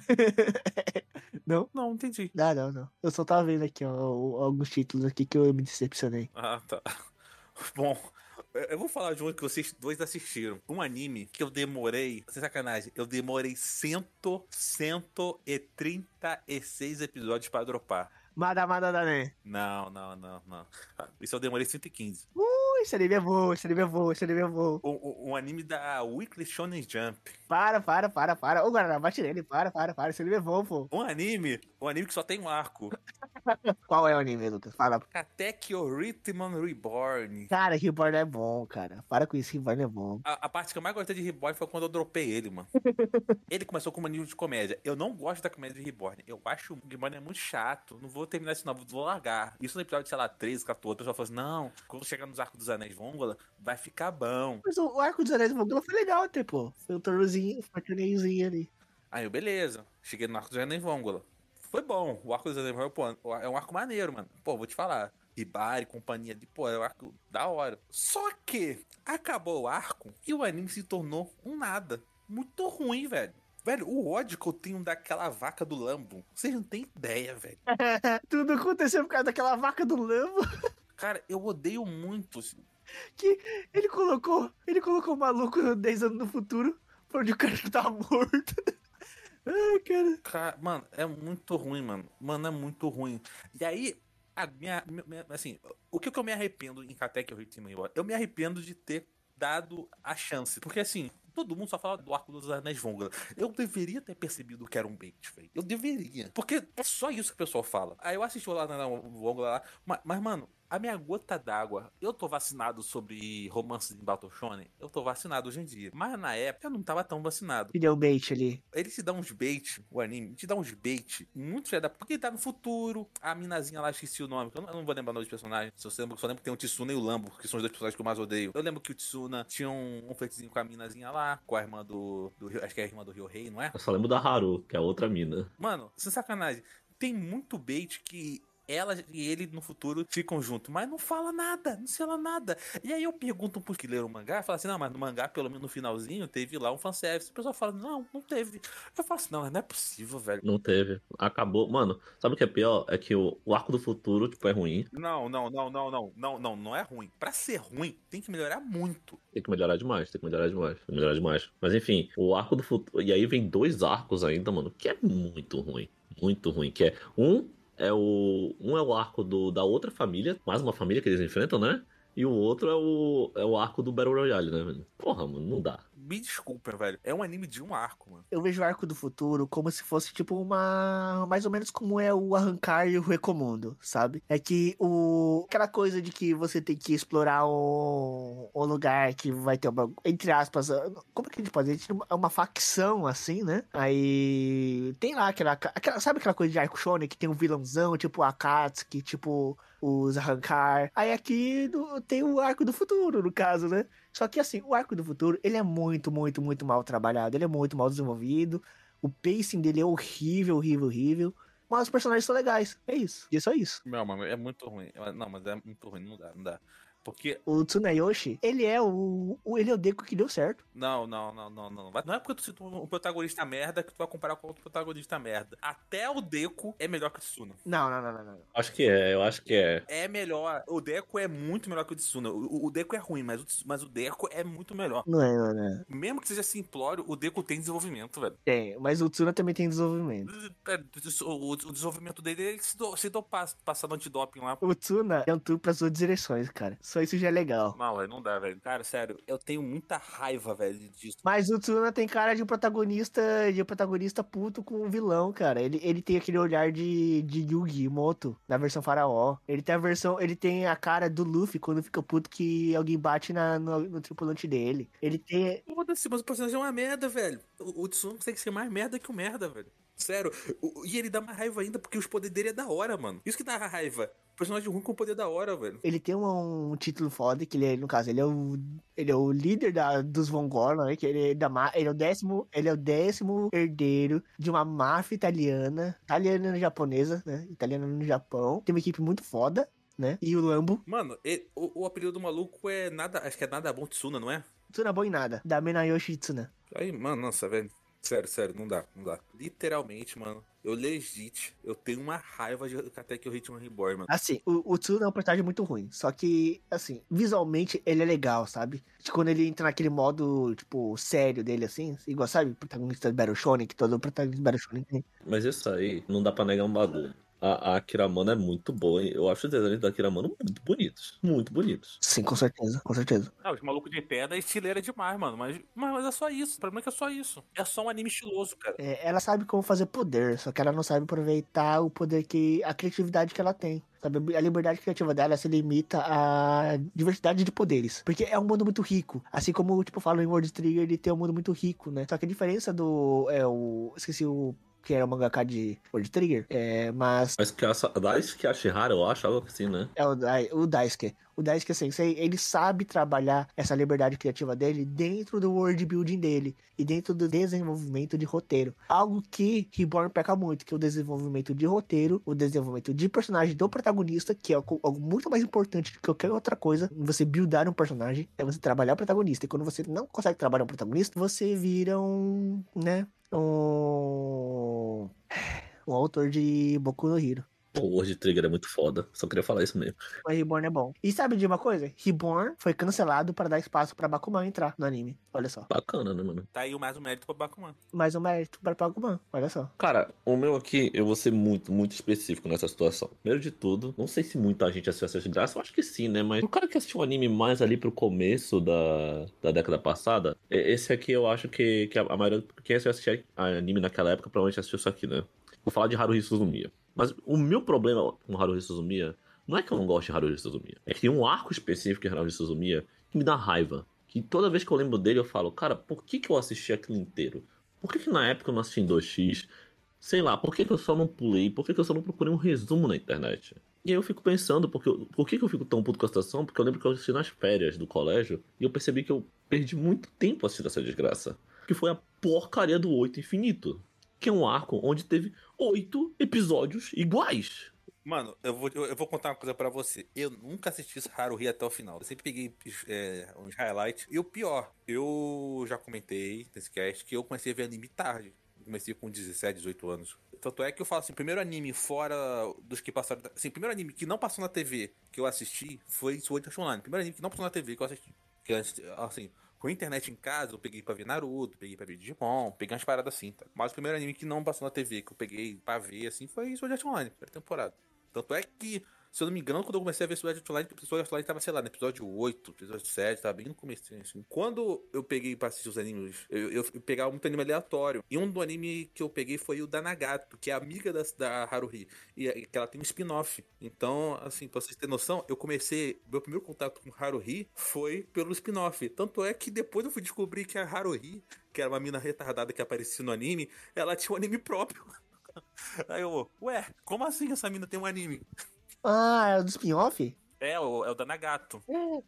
Não? Não, entendi. Não, não, não. Eu só tava vendo aqui, ó, alguns títulos aqui que eu me decepcionei. Ah, tá. Bom, eu- vou falar de um que vocês dois assistiram. Um anime que eu demorei, sem sacanagem, eu demorei cento, 136 episódios pra dropar. Madamada da Nen. Não, não, não, não. Isso eu demorei 115. Ui, esse anime é bom, esse anime é bom, esse anime é bom. Um, um- um anime da Weekly Shonen Jump. Para, para, para, para. Ô, Guaraná, bate nele. Para, para, para. Esse anime é bom, pô. Um anime, um anime que só tem um arco. Qual é o anime, Lucas? Fala. Katekyo Rhythm Reborn. Cara, Reborn é bom, cara. Para com isso, Reborn é bom. A, a parte que eu mais gostei de Reborn foi quando eu dropei ele, mano. ele começou com uma nível de comédia. Eu não gosto da comédia de Reborn. Eu acho o Reborn é muito chato. Não vou terminar isso, não. Vou largar. Isso no episódio, sei lá, 13, 14. O pessoal falou assim: não, quando chegar nos Arcos dos Anéis Vongola, vai ficar bom. Mas o, Arco dos Anéis Mogula foi legal até, pô. Foi um tornozinho, foi um torneiozinho ali. Aí eu, beleza. Cheguei no Arco dos Anéis Vongola. Foi bom. O Arco dos Anéis Vongola, pô, é um arco maneiro, mano. Pô, vou te falar. Hibari, companhia de, pô, é um arco da hora. Só que acabou o arco e o anime se tornou um nada. Muito ruim, velho. Velho, o ódio que eu tenho daquela vaca do Lambo, vocês não têm ideia, velho. Tudo aconteceu por causa daquela vaca do Lambo. Cara, eu odeio muito. que ele colocou, ele colocou o maluco 10 anos no futuro, pra onde o cara tava morto. Ai, cara. Cara, mano, é muito ruim, mano. Mano, é muito ruim. E aí, a minha, minha- assim, o que, que eu me arrependo em Katek ou Ritmo Eu me arrependo de ter dado a chance. Porque assim, todo mundo só fala do arco dos anéis Vongla. Eu deveria ter percebido que era um bait, velho. Eu deveria. Porque é só isso que o pessoal fala. Aí eu assisti lá na Vongla lá. Mas, mas, mano, a minha gota d'água, eu tô vacinado sobre romances em Battle Shonen. Eu tô vacinado hoje em dia. Mas na época eu não tava tão vacinado E deu bait ali. ele te dá uns bait, o anime, te dá uns bait muito da. Porque ele tá no futuro. A minazinha lá, esqueci o nome, que eu não, eu não vou lembrar o nome dos personagens. Só lembro, só lembro que tem o Tsuna e o Lambo, que são os dois personagens que eu mais odeio. Eu lembro que o Tsuna tinha um, um feitizinho com a minazinha lá, com a irmã do. do Rio- acho que é a irmã do Rio Rei, não é? Eu só lembro da Haru, que é a outra mina. Mano, sem sacanagem. Tem muito bait que ela e ele no futuro ficam juntos, mas não fala nada, não se fala nada. E aí eu pergunto pros que leram o mangá, fala assim, não, mas no mangá, pelo menos no finalzinho, teve lá um fanservice. O pessoal fala, não, não teve. Eu falo assim, não, não é possível, velho. Não teve. Acabou. Mano, sabe o que é pior? É que o, o arco do futuro, tipo, é ruim. Não, não, não, não, não, não, não, não é ruim. Pra ser ruim, tem que melhorar muito. Tem que melhorar demais, tem que melhorar demais, tem que melhorar demais. Mas enfim, o arco do futuro. E aí vem dois arcos ainda, mano, que é muito ruim. Muito ruim. Que é. Um é o. Um é o arco do, da outra família, mais uma família que eles enfrentam, né? E o outro é o, é o arco do Battle Royale, né, velho? Porra, mano, não dá. Me desculpem, velho. É um anime de um arco, mano. Eu vejo o arco do futuro como se fosse tipo uma. Mais ou menos como é o arrancar e o recomundo, sabe? É que o. Aquela coisa de que você tem que explorar um, um lugar que vai ter uma. Entre aspas. Como é que a gente pode dizer? É uma facção assim, né? Aí. Tem lá aquela. aquela sabe aquela coisa de arco shonen que tem um vilãozão, tipo Akatsuki, tipo os arrancar. Aí aqui do- tem o arco do futuro, no caso, né? Só que assim, o arco do futuro, ele é muito, muito, muito mal trabalhado. Ele é muito mal desenvolvido. O pacing dele é horrível, horrível, horrível. Mas os personagens são legais. É isso. E é só isso. Não, mano, é muito ruim. Não, mas é muito ruim, não dá, não dá. Porque. O Tsunayoshi, ele é o, o. Ele é o Deku que deu certo. Não, não, não, não, não. Não é porque tu citou um protagonista merda que tu vai comparar com outro protagonista merda. Até o Deco é melhor que o Tsuna. Não, não, não, não, não. Acho que é, eu acho que é. É melhor. O Deco é muito melhor que o Tsuna. O, o Deco é ruim, mas o, mas o Deco é muito melhor. Não é, não, não. Mesmo que seja simplório, o Deco tem desenvolvimento, velho. Tem, mas o Tsuna também tem desenvolvimento. É, O, o desenvolvimento dele é se, do, se passando antidoping lá. O Tsuna é um tour pras outras direções, cara. Só isso já é legal. Não, velho, não dá, velho. Cara, sério, eu tenho muita raiva, velho, disso. Mas o Tsuna tem cara de um protagonista, de um protagonista puto com um vilão, cara. Ele, ele tem aquele olhar de, de Yugi Moto, na versão faraó. Ele tem a versão, ele tem a cara do Luffy quando fica puto que alguém bate na, no, no tripulante dele. Ele tem, Foda-se, mas o personagem é uma merda, velho. O, o Tsuna consegue ser mais merda que o merda, velho. Sério. O- e ele dá mais raiva ainda porque os poderes dele é da hora, mano. Isso que dá raiva. Personagem ruim com poder da hora, velho. ele tem um, um título foda que ele é, no caso, ele é o ele é o líder da, dos Von Goron, né? Que ele é da ele é o décimo, ele é o décimo herdeiro de uma máfia italiana, italiana japonesa, né? Italiana no Japão. Tem uma equipe muito foda, né? E o Lambo, Mano, ele- o, o apelido do maluco é nada. Acho que é nada bom Tsuna, não é? Tsuna bom em nada, da Menayoshi Tsuna. Aí, mano, nossa, velho. Sério, sério, não dá, não dá. Literalmente, mano, eu legit, eu tenho uma raiva de até que o Hitman Reborn, mano. Assim, o, o é um personagem muito ruim. Só que, assim, visualmente ele é legal, sabe? De quando ele entra naquele modo, tipo, sério dele, assim, igual, sabe, protagonista do Battle Shonen, que todo protagonista do Battle Shonen tem. Mas isso aí, não dá pra negar um bagulho. A, a Akira Mano é muito boa. hein? Eu acho os desenhos da Akira Mano muito bonitos. Muito bonitos. Sim, com certeza, com certeza. Ah, os malucos de pedra é estileira demais, mano. Mas, mas, mas é só isso. O problema é que é só isso. É só um anime estiloso, cara. É, ela sabe como fazer poder, só que ela não sabe aproveitar o poder que. a criatividade que ela tem. Sabe? A liberdade criativa dela se limita à diversidade de poderes. Porque é um mundo muito rico. Assim como, tipo, eu falo em World Trigger, ele tem um mundo muito rico, né? Só que a diferença do. É o. Esqueci o. Que era o mangaka de World Trigger. É, mas. Mas que a Daisuke Ashihara, eu acho, algo assim, né? É o, Dai- o Daisuke. O Daisuke Sensei, ele sabe trabalhar essa liberdade criativa dele dentro do world building dele e dentro do desenvolvimento de roteiro. Algo que Reborn peca muito, que é o desenvolvimento de roteiro, o desenvolvimento de personagem do protagonista, que é algo algo muito mais importante do que qualquer outra coisa. Você buildar um personagem, é você trabalhar o protagonista. E quando você não consegue trabalhar um protagonista, você vira um, né, um... Um autor de Boku no Hero. Pô, o World Trigger é muito foda. Só queria falar isso mesmo. Mas Reborn é bom. E sabe de uma coisa? Reborn foi cancelado para dar espaço pra Bakuman entrar no anime. Olha só. Bacana, né, mano? Tá aí mais um mérito pra Bakuman. Mais um mérito para Bakuman. Olha só. Cara, o meu aqui, eu vou ser muito, muito específico nessa situação. Primeiro de tudo, não sei se muita gente assistiu essa desgraça, eu acho que sim, né? Mas o cara que assistiu o anime mais ali pro começo da, da década passada, esse aqui eu acho que, que a, a maioria. Quem assistiu anime naquela época provavelmente assistiu isso aqui, né? Vou falar de Haruhi Suzumiya. Mas o meu problema com Haruhi Suzumiya não é que eu não gosto de Haruhi Suzumiya. É que tem um arco específico em Haruhi Suzumiya que me dá raiva. Que toda vez que eu lembro dele eu falo, cara, por que, que eu assisti aquilo inteiro? Por que, que na época eu não assisti em 2x? Sei lá, por que, que eu só não pulei? Por que, que eu só não procurei um resumo na internet? E aí eu fico pensando, porque eu- por que, que eu fico tão puto com a situação? Porque eu lembro que eu assisti nas férias do colégio e eu percebi que eu perdi muito tempo assistindo essa desgraça. Que foi a porcaria do Oito Infinito. Que é um arco onde teve oito episódios iguais. Mano, eu vou, eu, eu vou contar uma coisa pra você. Eu nunca assisti Haruhi até o final. Eu sempre peguei é, uns highlights. E o pior, eu já comentei nesse cast que eu comecei a ver anime tarde. Comecei com 17, 18 anos. Tanto é que eu falo assim, primeiro anime fora dos que passaram... Assim, primeiro anime que não passou na TV que eu assisti foi Sword Art Online. Primeiro anime que não passou na TV que eu assisti. Que assim, com internet em casa, eu peguei pra ver Naruto, peguei pra ver Digimon, peguei umas paradas assim, tá? Mas o primeiro anime que não passou na TV, que eu peguei pra ver, assim, foi Sword Art Online, primeira temporada. Tanto é que, se eu não me engano, quando eu comecei a ver Sword Art Online, Sword Art Online tava, sei lá, no episódio 8, episódio 7, tava bem no começo, assim. Quando eu peguei pra assistir os animes, eu, eu, eu pegava muito anime aleatório. E um do anime que eu peguei foi o da Nagato, que é amiga da, da Haruhi. E, e que ela tem um spin-off. Então, assim, pra vocês terem noção, eu comecei. Meu primeiro contato com Haruhi foi pelo spin-off. Tanto é que depois eu fui descobrir que a Haruhi, que era uma mina retardada que aparecia no anime, ela tinha um anime próprio. Aí eu, ué, como assim essa mina tem um anime? Ah, é o do spin-off? É, o, é o da Nagato.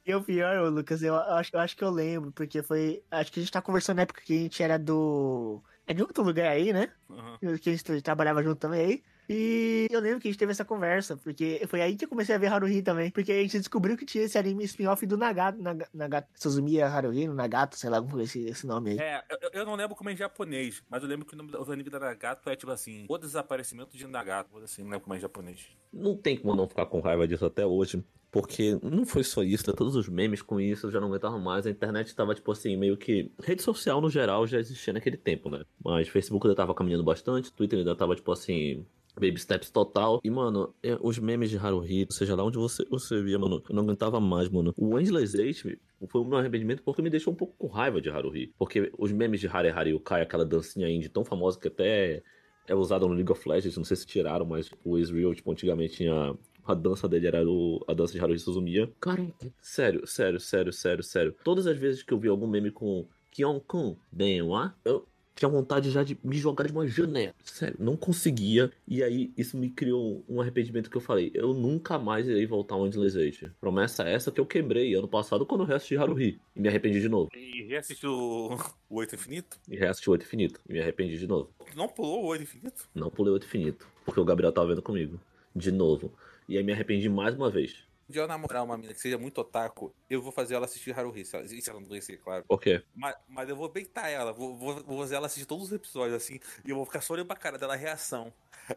E o pior, Lucas, eu acho, eu acho que eu lembro, porque foi. Acho que a gente tá conversando na época que a gente era do. É de outro lugar aí, né? Uhum. Que a gente trabalhava junto também aí. E eu lembro que a gente teve essa conversa, porque foi aí que eu comecei a ver Haruhi também. Porque a gente descobriu que tinha esse anime spin-off do Nagato, Naga- Nagato, Suzumiya Haruhi, no Nagato, sei lá como foi esse, esse nome aí. É, eu, eu não lembro como é em japonês, mas eu lembro que o nome do anime da Nagato é tipo assim, o desaparecimento de Nagato, assim, não lembro como é em japonês. Não tem como não ficar com raiva disso até hoje. Porque não foi só isso, né? todos os memes com isso eu já não aguentava mais. A internet tava, tipo assim, meio que. Rede social no geral já existia naquele tempo, né? Mas Facebook ainda tava caminhando bastante, Twitter ainda tava, tipo assim. Baby steps total. E, mano, é, os memes de Haruhi, seja lá onde você, você via, mano, eu não aguentava mais, mano. O Endless Eight foi meu arrependimento porque me deixou um pouco com raiva de Haruhi. Porque os memes de Hare Hare Ukai, aquela dancinha indie tão famosa que até é usada no League of Legends, não sei se tiraram, mas o Israel, tipo, antigamente tinha. A dança dele era o- a dança de Haruhi Suzumiya. Cara, sério, sério, sério, sério, sério. Todas as vezes que eu vi algum meme com Kyon-kun Benwa, eu tinha vontade já de me jogar de uma janela. Sério, não conseguia. E aí isso me criou um arrependimento que eu falei: eu nunca mais irei voltar ao Endless Eight. Promessa essa que eu quebrei ano passado quando eu reassisti Haruhi. E me arrependi de novo. E reassistiu o o Oito Infinito? E reassisti o Oito Infinito. E me arrependi de novo. Não pulou o Oito Infinito? Não pulei o Oito Infinito. Porque o Gabriel tava vendo comigo. De novo. E aí me arrependi mais uma vez. Dia eu namorar uma mina que seja muito otaku, eu vou fazer ela assistir Haruhi, se ela, se ela não conhecer, claro. Quê? Mas, mas eu vou beitar ela, vou, vou, vou fazer ela assistir todos os episódios, assim, e eu vou ficar só olhando pra cara dela, a reação.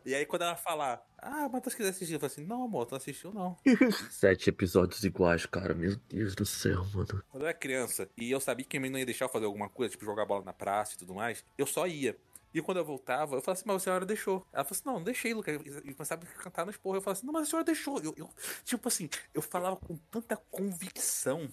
E aí quando ela falar, ah, mas tu quiser assistir, eu falo assim, não amor, tu não assistiu não. Sete episódios iguais, cara. Meu Deus do céu, mano. Quando eu era criança e eu sabia que a minha mãe não ia deixar eu fazer alguma coisa, tipo jogar bola na praça e tudo mais, eu só ia. E quando eu voltava, eu falava assim, mas a senhora deixou. Ela falou assim, não, não deixei, Lucas. E começava a cantar nos porra. Eu falava assim, não, mas a senhora deixou. Eu, eu- tipo assim, eu falava com tanta convicção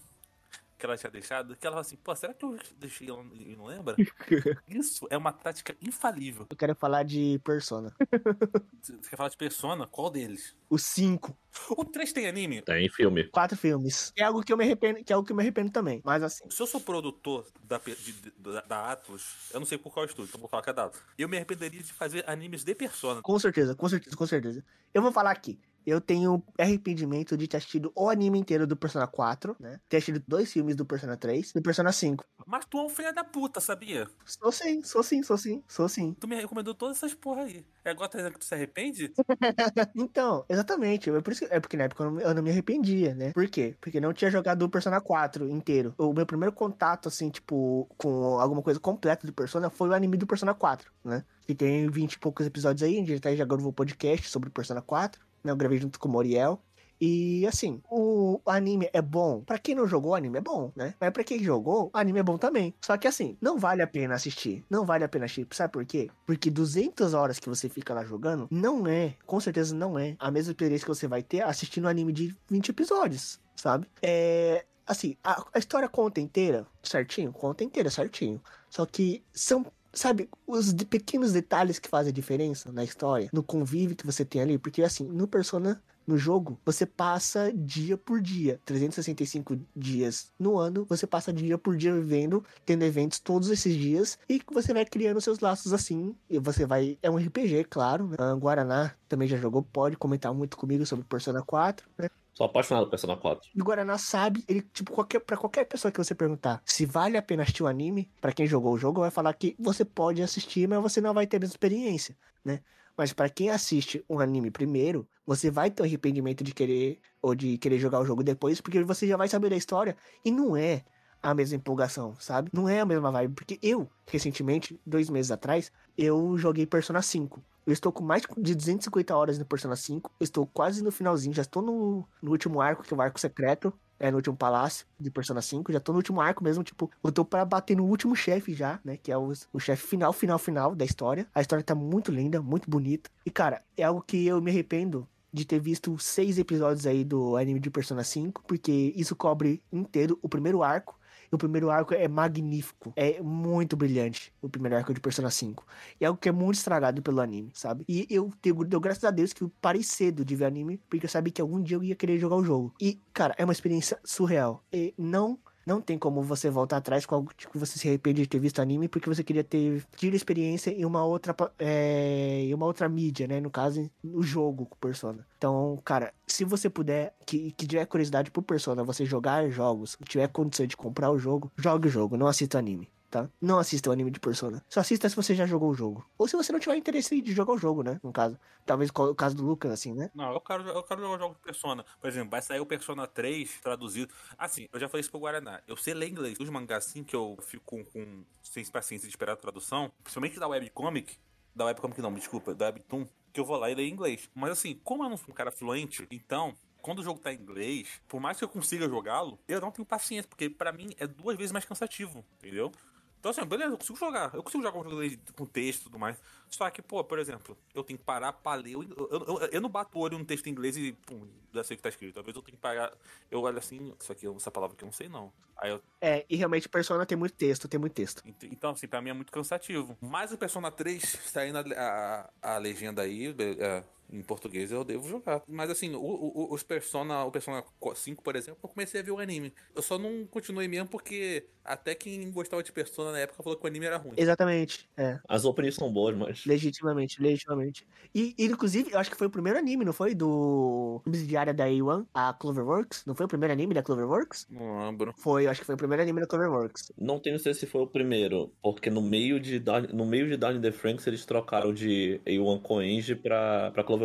que ela tinha deixado, que ela falava assim, pô, será que eu deixei ela e não lembra? Isso é uma tática infalível. Eu quero falar de Persona. Você quer falar de Persona? Qual deles? Os cinco, O 3 tem anime? Tem filme. quatro filmes. É algo que eu me arrependo, que é algo que eu me arrependo também. Mas assim, Se eu sou produtor da, de- de- da, da Atlas, eu não sei por qual estúdio, então vou falar que é da Atlas. Eu me arrependeria de fazer animes de Persona. com certeza, com certeza, com certeza. Eu vou falar aqui. Eu tenho arrependimento de ter assistido o anime inteiro do Persona 4, né? Ter assistido dois filmes do Persona 3 e do Persona 5. Mas tu é um filho da puta, sabia? Sou sim, sou sim, sou sim, sou sim. Tu me recomendou todas essas porra aí. É agora tá dizendo que tu se arrepende? Então, exatamente. É, por isso que- é porque na época eu não, eu não me arrependia, né? Por quê? Porque não tinha jogado o Persona 4 inteiro. O meu primeiro contato, assim, tipo, com alguma coisa completa do Persona foi o anime do Persona 4, né? Que tem 20 e poucos episódios aí, a gente tá já gravou um podcast sobre o Persona 4. Né? Eu gravei junto com o Moriel. E assim, o anime é bom. Pra quem não jogou, o anime é bom, né? Mas pra quem jogou, o anime é bom também. Só que assim, não vale a pena assistir. Não vale a pena assistir. Sabe por quê? Porque 200 horas que você fica lá jogando, não é, com certeza não é, a mesma experiência que você vai ter assistindo um anime de 20 episódios, sabe? É. Assim, a, a história conta inteira, certinho? Conta inteira, certinho. Só que são Sabe, os de- pequenos detalhes que fazem a diferença na história, no convívio que você tem ali, porque assim, no Persona, no jogo, você passa dia por dia, 365 dias no ano, você passa dia por dia vivendo, tendo eventos todos esses dias, e você vai criando seus laços assim, e você vai, é um RPG, claro, né? Guaraná também já jogou, pode comentar muito comigo sobre Persona 4, né? Sou apaixonado por Persona 4. E o Guaraná sabe, ele, tipo, qualquer, pra qualquer pessoa que você perguntar se vale a pena assistir o anime, pra quem jogou o jogo, vai falar que você pode assistir, mas você não vai ter a mesma experiência, né? Mas pra quem assiste um anime primeiro, você vai ter o arrependimento de querer, ou de querer jogar o jogo depois, porque você já vai saber da história, e não é a mesma empolgação, sabe? Não é a mesma vibe, porque eu, recentemente, dois meses atrás, eu joguei Persona 5. Eu estou com mais de 250 horas no Persona 5. Eu estou quase no finalzinho, já estou no, no último arco, que é o arco secreto. É, no último palácio de Persona 5. Já tô no último arco mesmo, tipo, eu tô pra bater no último chefe já, né? Que é o, o chefe final, final, final da história. A história tá muito linda, muito bonita. E, cara, é algo que eu me arrependo de ter visto seis episódios aí do anime de Persona 5, porque isso cobre inteiro o primeiro arco. E o primeiro arco é magnífico. É muito brilhante. O primeiro arco de Persona 5. E é algo que é muito estragado pelo anime, sabe? E eu tenho, deu graças a Deus que eu parei cedo de ver anime, porque eu sabia que algum dia eu ia querer jogar o jogo. E, cara, é uma experiência surreal. E não. Não tem como você voltar atrás com algo que você se arrepende de ter visto anime, porque você queria ter tido experiência em uma outra, é, em uma outra mídia, né? No caso, no jogo com Persona. Então, cara, se você puder, que, que tiver curiosidade por Persona, você jogar jogos, tiver condição de comprar o jogo, jogue o jogo, não assista anime. Tá? Não assista o anime de Persona. Só assista se você já jogou o jogo. Ou se você não tiver interesse de jogar o jogo, né? No caso. Talvez o caso do Lucas, assim, né? Não, eu quero, eu quero jogar jogos de Persona. Por exemplo, vai sair o Persona 3 traduzido. Assim, eu já falei isso pro Guaraná. Eu sei ler inglês. Os mangás, assim, que eu fico com, com sem paciência de esperar a tradução, principalmente da webcomic, da webcomic não, desculpa, da webtoon, que eu vou lá e leio em inglês. Mas assim, como eu não sou um cara fluente, então... Quando o jogo tá em inglês, por mais que eu consiga jogá-lo, eu não tenho paciência, porque pra mim é duas vezes mais cansativo, entendeu? Então, assim, beleza, eu consigo jogar. Eu consigo jogar inglês com texto e tudo mais. Só que, pô, por exemplo, eu tenho que parar pra ler. Eu, eu, eu, eu não bato o olho no texto em inglês e, pum, já sei o que tá escrito. Talvez eu tenho que parar. Eu olho assim, isso aqui, essa palavra aqui eu não sei não. Aí eu. É, e realmente Persona tem muito texto, tem muito texto. ent- Então, assim, pra mim é muito cansativo. Mas o Persona 3, saindo a, a, a legenda aí, é, em português, eu devo jogar. Mas assim, o, o- os Persona, o Persona 5, por exemplo, eu comecei a ver o anime. Eu só não continuei mesmo porque até quem gostava de Persona na época falou que o anime era ruim. Exatamente, é. As openings são boas, mas. Legitimamente, legitimamente. E, e, inclusive, eu acho que foi o primeiro anime, não foi? Do subsidiária da A1, a Cloverworks? Não foi o primeiro anime da Cloverworks? Não lembro. Foi, eu acho que foi o primeiro anime da Cloverworks. Não tenho certeza se foi o primeiro, porque no meio de no meio de Darn the Franks eles trocaram de A1 Coenge pra, pra Cloverworks.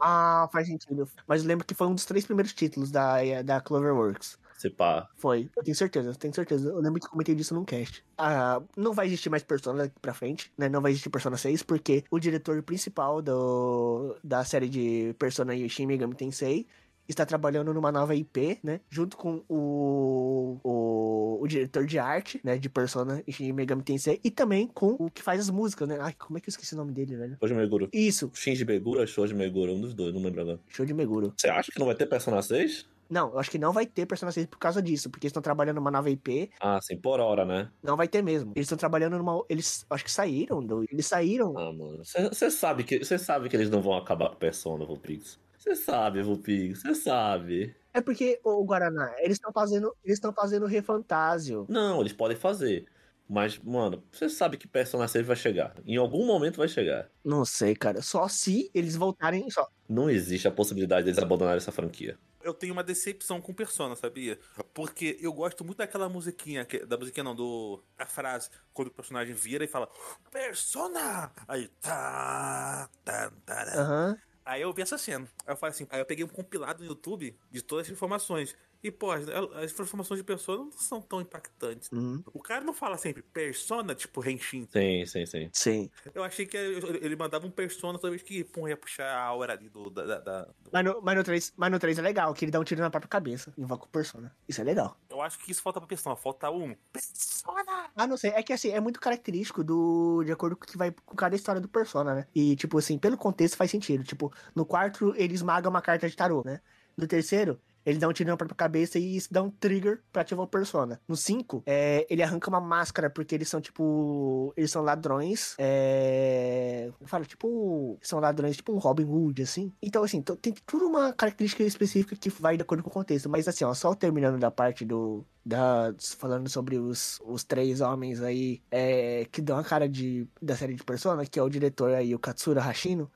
Ah, faz sentido. Mas eu lembro que foi um dos três primeiros títulos da, da Cloverworks. Se pá. Foi, eu tenho certeza, eu tenho certeza. Eu lembro que comentei disso num cast. Ah, não vai existir mais Persona daqui pra frente, né? Não vai existir Persona 6, porque o diretor principal do, da série de Persona Shin Megami Tensei está trabalhando numa nova IP, né? Junto com o, o, o diretor de arte, né? De Persona e Shin Megami Tensei. E também com o que faz as músicas, né? Ai, como é que eu esqueci o nome dele, velho? Shoji Meguro. Isso, Shinji Meguro, Shoji Meguro, um dos dois, não lembro agora. show de Meguro. Você acha que não vai ter Persona 6? Não, eu acho que não vai ter Persona 6 por causa disso, porque eles estão trabalhando numa nova IP Ah, sim, por hora, né? Não vai ter mesmo. Eles estão trabalhando numa. Eles acho que saíram. do- Eles saíram. Ah, mano. Você sabe, que- cê sabe que eles não vão acabar com Persona, Vulpix. Você sabe, Vulpix, você sabe. É porque, o Guaraná, eles estão fazendo. Eles estão fazendo Refantásio. Não, eles podem fazer. Mas, mano, você sabe que Persona 6 vai chegar. Em algum momento vai chegar. Não sei, cara. Só se eles voltarem. Só. Não existe a possibilidade deles abandonarem essa franquia. Eu tenho uma decepção com Persona, sabia? Porque eu gosto muito daquela musiquinha, que- da musiquinha não, do. A frase, quando o personagem vira e fala Persona! Aí tá. tá, tá, tá. Aham. Aí eu vi essa cena. Aí eu falei assim, aí eu peguei um compilado no YouTube de todas as informações. E, pô, as, as informações de pessoa não são tão impactantes. Uhum. O cara não fala sempre persona, tipo Henshin. Sim, sim, sim. Sim. Eu achei que ele mandava um persona toda vez que pum, ia puxar a aura ali do. Da, da- da- Mas no, mas, no 3, mas no 3 é legal, que ele dá um tiro na própria cabeça. Invoca o Persona. Isso é legal. Eu acho que isso falta pra persona. Falta um. Persona! Ah, não sei. É que assim, é muito característico do. De acordo com o que vai com cada história do Persona, né? E, tipo assim, pelo contexto faz sentido. Tipo, no quarto, ele esmaga uma carta de tarô, né? No terceiro, ele dá um tiro na própria cabeça e isso dá um trigger pra ativar o Persona. No 5, é, ele arranca uma máscara, porque eles são, tipo. Eles são ladrões. É. Fala, tipo. São ladrões, tipo um Robin Hood, assim. Então, assim, to- tem tudo uma característica específica que vai de acordo com o contexto. Mas, assim, ó, só terminando da parte do, da, falando sobre os, os três homens aí é, que dão a cara de, da série de Persona, que é o diretor aí, o Katsura Hashino,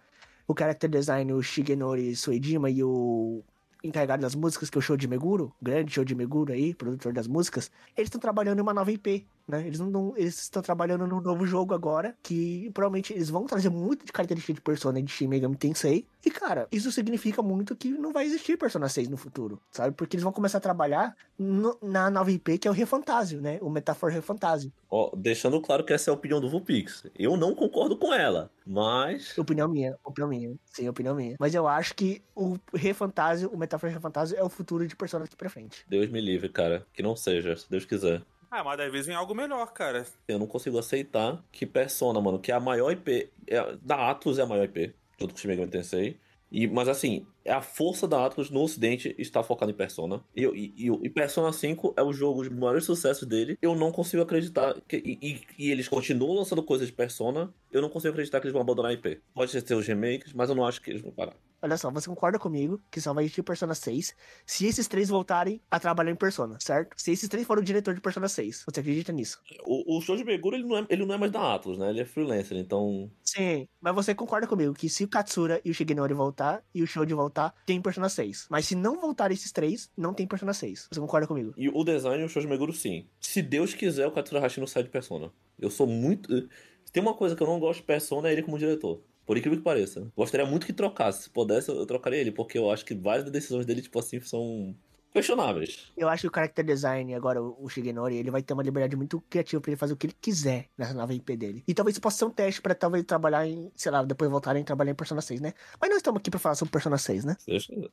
o character design, o Shigenori Suejima e o encarregado das músicas, que é o Shoji Meguro, o grande Shoji Meguro aí, produtor das músicas, eles estão trabalhando em uma nova IP, né? Eles não, não- eles estão trabalhando num novo jogo agora, que provavelmente eles vão trazer muito de característica de Persona e de Shin Megami Tensei. E cara, isso significa muito que não vai existir Persona 6 no futuro, sabe? Porque eles vão começar a trabalhar no- na nova IP que é o Refantasio, né? O Metaphor Refantasio. Ó, deixando claro que essa é a opinião do Vulpix. Eu não concordo com ela, mas. Opinião minha, opinião minha. Sim, opinião minha. Mas eu acho que o Refantasio, o Metaphor Refantasio é o futuro de Persona daqui pra frente. Deus me livre, cara. Que não seja, se Deus quiser. Ah, mas às vezes vem algo melhor, cara. Eu não consigo aceitar que Persona, mano, que é a maior IP. é- da Atlus é a maior IP, junto com o Shin Megami Tensei. E, mas assim, a força da Atlus no ocidente está focada em Persona. E, e, e, e Persona 5 é o jogo de maiores sucessos dele. Eu não consigo acreditar. Que, e, e- e eles continuam lançando coisas de Persona. Eu não consigo acreditar que eles vão abandonar a IP. Pode ser os remakes, mas eu não acho que eles vão parar. Olha só, você concorda comigo que só vai existir Persona 6 se esses três voltarem a trabalhar em Persona, certo? Se esses três forem o diretor de Persona 6. Você acredita nisso? O, o Shoji Meguro, ele não, é, ele não é mais da Atlus, né? Ele é freelancer, então. Sim, mas você concorda comigo que se o Katsura e o Shigenori voltar e o Shoji voltar, tem Persona 6. Mas se não voltar esses três, não tem Persona 6. Você concorda comigo? E o design, o Shoji Meguro, sim. Se Deus quiser, o Katsura Hashino sai de Persona. Eu sou muito... Se tem uma coisa que eu não gosto de Persona, é ele como diretor. Por incrível que pareça. Gostaria muito que trocasse. Se pudesse, eu trocaria ele, porque eu acho que várias decisões dele, tipo assim, são questionáveis. Eu acho que o character design, agora, o o Shigenori, ele vai ter uma liberdade muito criativa pra ele fazer o que ele quiser nessa nova IP dele. E talvez isso possa ser um teste pra talvez trabalhar em, sei lá, depois voltarem a trabalhar em Persona 6, né? Mas não estamos aqui pra falar sobre Persona 6, né?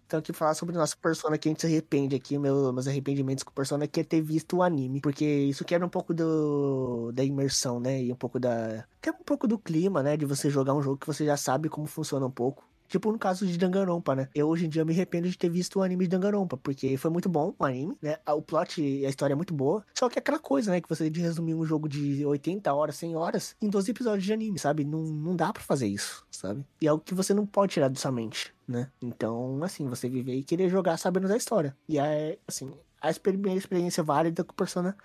Estamos aqui pra falar sobre nossa Persona que a gente se arrepende aqui, meu, meus arrependimentos com Persona, que é ter visto o anime. Porque isso quebra um pouco do, da imersão, né? E um pouco da. Quebra um pouco do clima, né? De você jogar um jogo que você já sabe como funciona um pouco. Tipo no caso de Danganronpa, né? Eu hoje em dia me arrependo de ter visto o anime de Danganronpa, porque foi muito bom o anime, né? O plot e a história é muito boa. Só que é aquela coisa, né? Que você de resumir um jogo de 80 horas, 100 horas em 12 episódios de anime, sabe? Não, não dá pra fazer isso, sabe? E é algo que você não pode tirar da sua mente, né? Então, assim, você viver e querer jogar sabendo da história. E é, assim, a primeira experiência válida com Persona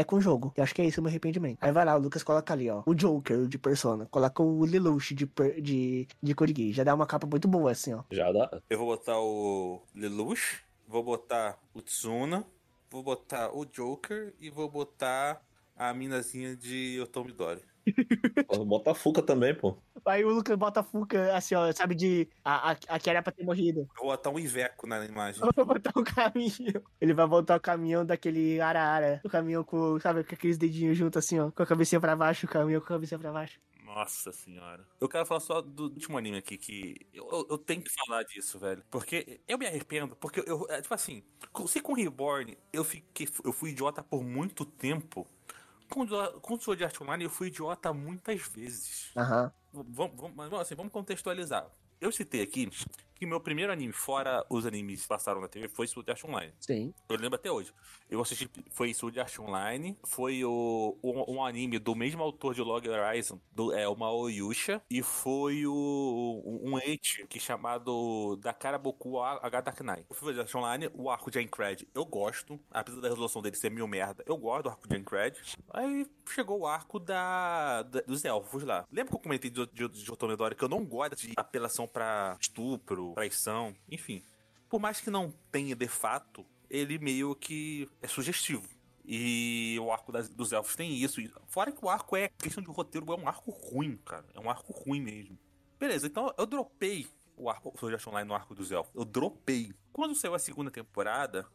é com o jogo. Eu acho que é esse o meu arrependimento. Aí vai lá, o Lucas coloca ali, ó. O Joker de Persona. Coloca o Lelouch de, per- de, de Corigi. Já dá uma capa muito boa, assim, ó. Já dá. Eu vou botar o Lelouch, vou botar o Tsuna, vou botar o Joker e vou botar a minazinha de Otomidori. Bota a Fuca também, pô. Aí o Lucas bota a Fuca, assim, ó, sabe, de. A, a, a que era pra ter morrido. Eu vou botar um Iveco na imagem. Vai botar o caminhão. Ele vai botar o caminhão daquele ara-ara. O caminhão com, sabe, com aqueles dedinhos juntos, assim, ó. Com a cabecinha pra baixo, o caminhão com a cabecinha pra baixo. Nossa senhora. Eu quero falar só do último anime aqui, que eu, eu- eu tenho que falar disso, velho. Porque eu me arrependo, porque eu, é, tipo assim, com- se com Reborn eu fiquei, eu fui idiota por muito tempo, com, o- com o Sword Art Online eu fui idiota muitas vezes. Aham. Vamos, vamos, mas, assim, vamos contextualizar. Eu citei aqui que meu primeiro anime, fora os animes que passaram na TV, foi Sword Art Online. Sim. Eu lembro até hoje. Eu assisti, foi Sword Art Online, foi o, um, um anime do mesmo autor de Log Horizon, do, é, o Mao Yusha, e foi o, um, um que chamado Dakaraboku H Dark Knight. O Sword Art Online, o arco de Aincrad, eu gosto, apesar da resolução dele ser mil merda, eu gosto do arco de Aincrad. Aí chegou o arco da, da- dos elfos lá. Lembra que eu comentei de, de, de Otomedori que eu não gosto de apelação pra estupro, traição, enfim. Por mais que não tenha de fato, ele meio que é sugestivo. E o arco das- dos elfos tem isso. Fora que o arco é questão de roteiro, é um arco ruim, cara. É um arco ruim mesmo. Beleza, então eu dropei o arco Sword Art Online no arco dos elfos. Eu dropei. Quando saiu a segunda temporada,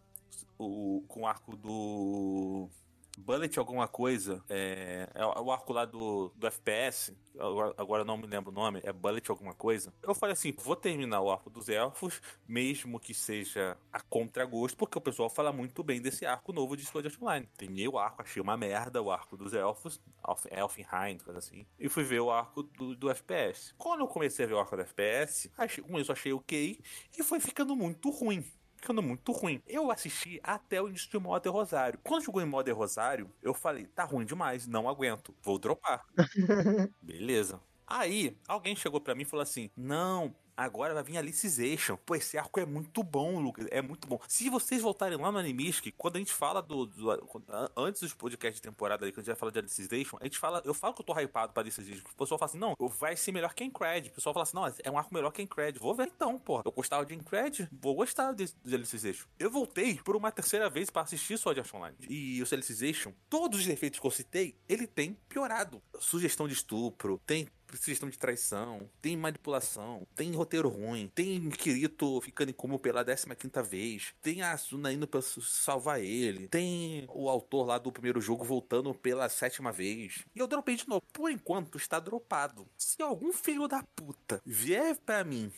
o, com o arco do. Bullet alguma coisa, é, é o arco lá do, do FPS, agora, agora não me lembro o nome, é Bullet alguma coisa. Eu falei assim, vou terminar o arco dos elfos, mesmo que seja a contragosto, porque o pessoal fala muito bem desse arco novo de Sword Art Online. Terminei o arco, achei uma merda o arco dos elfos, Elf- Elfenheim, coisa assim, e fui ver o arco do, do FPS. Quando eu comecei a ver o arco do FPS, achei, eu achei ok, e foi ficando muito ruim ficando muito ruim. Eu assisti até o início de Modern Rosário. Quando chegou em Modern Rosário, eu falei, tá ruim demais, não aguento, vou dropar. Beleza. Aí, alguém chegou pra mim e falou assim: Não, agora vai vir Alicization. Pô, esse arco é muito bom, Lucas. É muito bom. Se vocês voltarem lá no Animistic, quando a gente fala do. do- antes dos podcasts de temporada ali, quando a gente vai falar de Alicization, a gente fala. Eu falo que eu tô hypado pra Alicization. O pessoal fala assim: Não, vai ser melhor que Encred. O pessoal fala assim: Não, é um arco melhor que Encred. Vou ver então, pô. Eu gostava de Encred, vou gostar de, de Alicization. Eu voltei por uma terceira vez pra assistir Sword Art Online. E o Alicization, todos os defeitos que eu citei, ele tem piorado. Sugestão de estupro, tem sugestão de traição, tem manipulação, tem roteiro ruim, tem Kirito ficando em coma pela 15 vez, tem a Asuna indo pra salvar ele, tem o autor lá do primeiro jogo voltando pela sétima vez. E eu dropei de novo. Por enquanto está dropado. Se algum filho da puta vier pra mim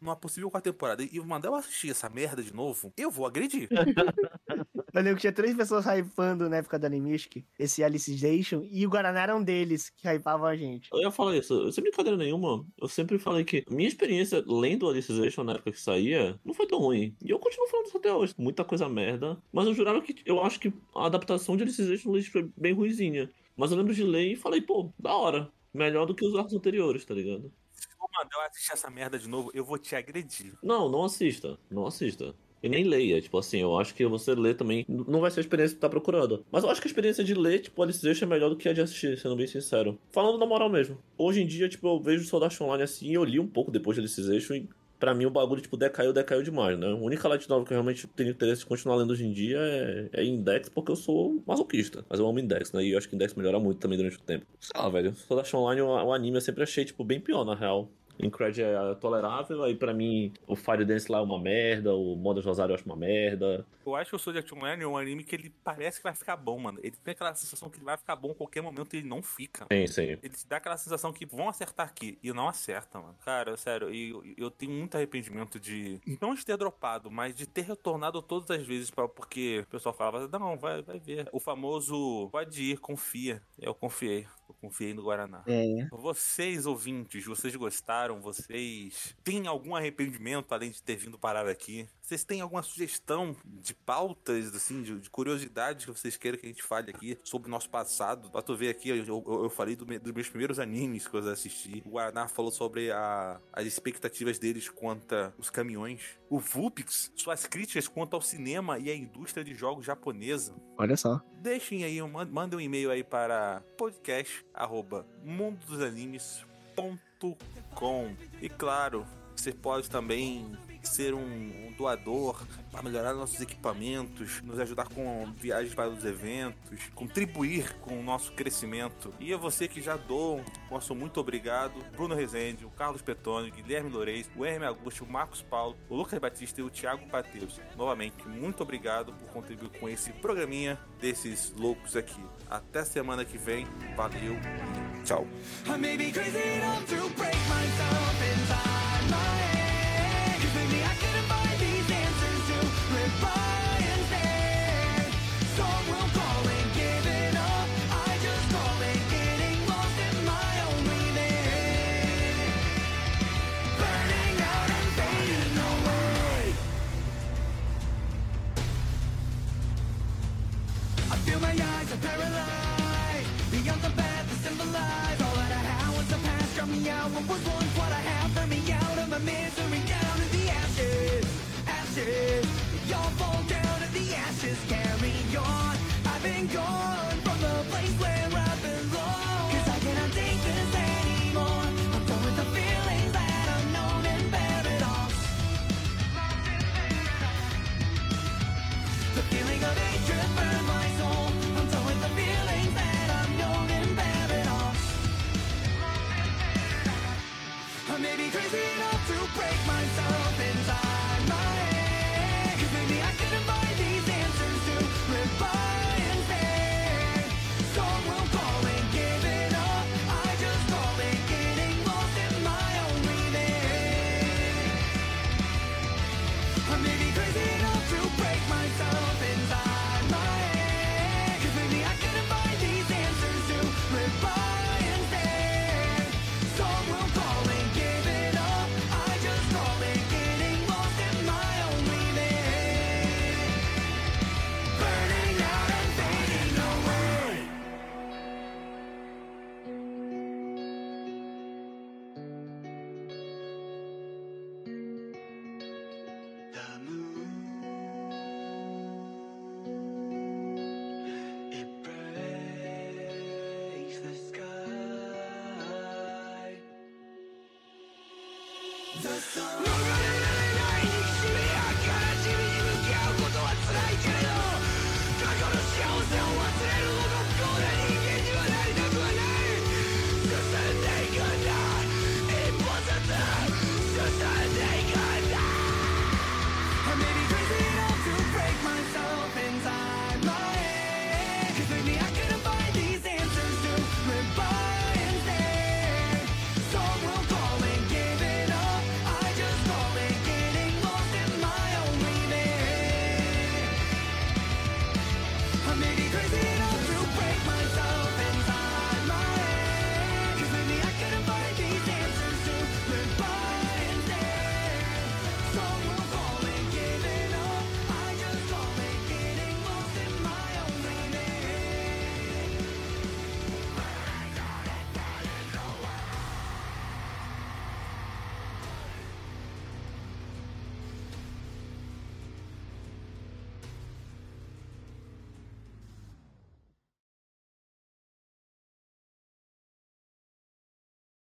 numa possível quarta temporada e mandar eu assistir essa merda de novo, eu vou agredir. Eu lembro que tinha três pessoas hypando na época do Animistic, esse Alicization, e o Guaraná era um deles que hypavam a gente. Eu ia falar isso, sem brincadeira nenhuma, eu sempre falei que minha experiência lendo Alicization na época que saía não foi tão ruim. E eu continuo falando isso até hoje. Muita coisa merda. Mas eu jurava que eu acho que a adaptação de Alicization List foi bem ruizinha. Mas eu lembro de ler e falei, pô, da hora. Melhor do que os arcos anteriores, tá ligado? Se eu mandar eu assistir essa merda de novo, eu vou te agredir. Não, não assista. Não assista. E nem leia, tipo assim, eu acho que você ler também não vai ser a experiência que tá procurando. Mas eu acho que a experiência de ler, tipo, Alicization é melhor do que a de assistir, sendo bem sincero. Falando na moral mesmo. Hoje em dia, tipo, eu vejo Sword Art Online assim, e eu li um pouco depois de Alicization e pra mim o bagulho, tipo, decaiu, decaiu demais, né? A única light novel que eu realmente tenho interesse de continuar lendo hoje em dia é, é Index, porque eu sou masoquista. Mas eu amo Index, né? E eu acho que Index melhora muito também durante o tempo. Sei lá, velho. Sword Art Online, o, o anime eu sempre achei, tipo, bem pior, na real. Incred é tolerável, aí pra mim o Fire Dance lá é uma merda, o Modern Rosário eu acho uma merda. Eu acho que o Art Online é um anime que ele parece que vai ficar bom, mano. Ele tem aquela sensação que ele vai ficar bom a qualquer momento e ele não fica. Sim, sim. Ele te dá aquela sensação que vão acertar aqui e não acerta, mano. Cara, sério, e eu, eu tenho muito arrependimento de não de ter dropado, mas de ter retornado todas as vezes pra, porque o pessoal falava, não, vai, vai ver. O famoso pode ir, confia. Eu confiei. Eu confiei no Guaraná. É. Vocês, ouvintes, vocês gostaram? Vocês têm algum arrependimento além de ter vindo parar aqui? Vocês têm alguma sugestão de pautas, assim, de, de curiosidades que vocês queiram que a gente fale aqui sobre o nosso passado? Pra tu ver aqui, eu, eu- eu falei do me- dos meus primeiros animes que eu assisti. O Guaraná falou sobre a- as expectativas deles quanto os caminhões. O Vulpix, suas críticas quanto ao cinema e à indústria de jogos japonesa. Olha só. Deixem aí, man- mandem um e-mail aí para podcast arroba mundosanimes.com e claro, você pode também ser um, um doador para melhorar nossos equipamentos, nos ajudar com viagens para os eventos, contribuir com o nosso crescimento. E a você que já doou, nosso muito obrigado. Bruno Rezende, o Carlos Petone, o Guilherme Loureis, o Hermes Augusto, o Marcos Paulo, o Lucas Batista e o Thiago Pateus. Novamente, muito obrigado por contribuir com esse programinha desses loucos aqui. Até semana que vem. Valeu e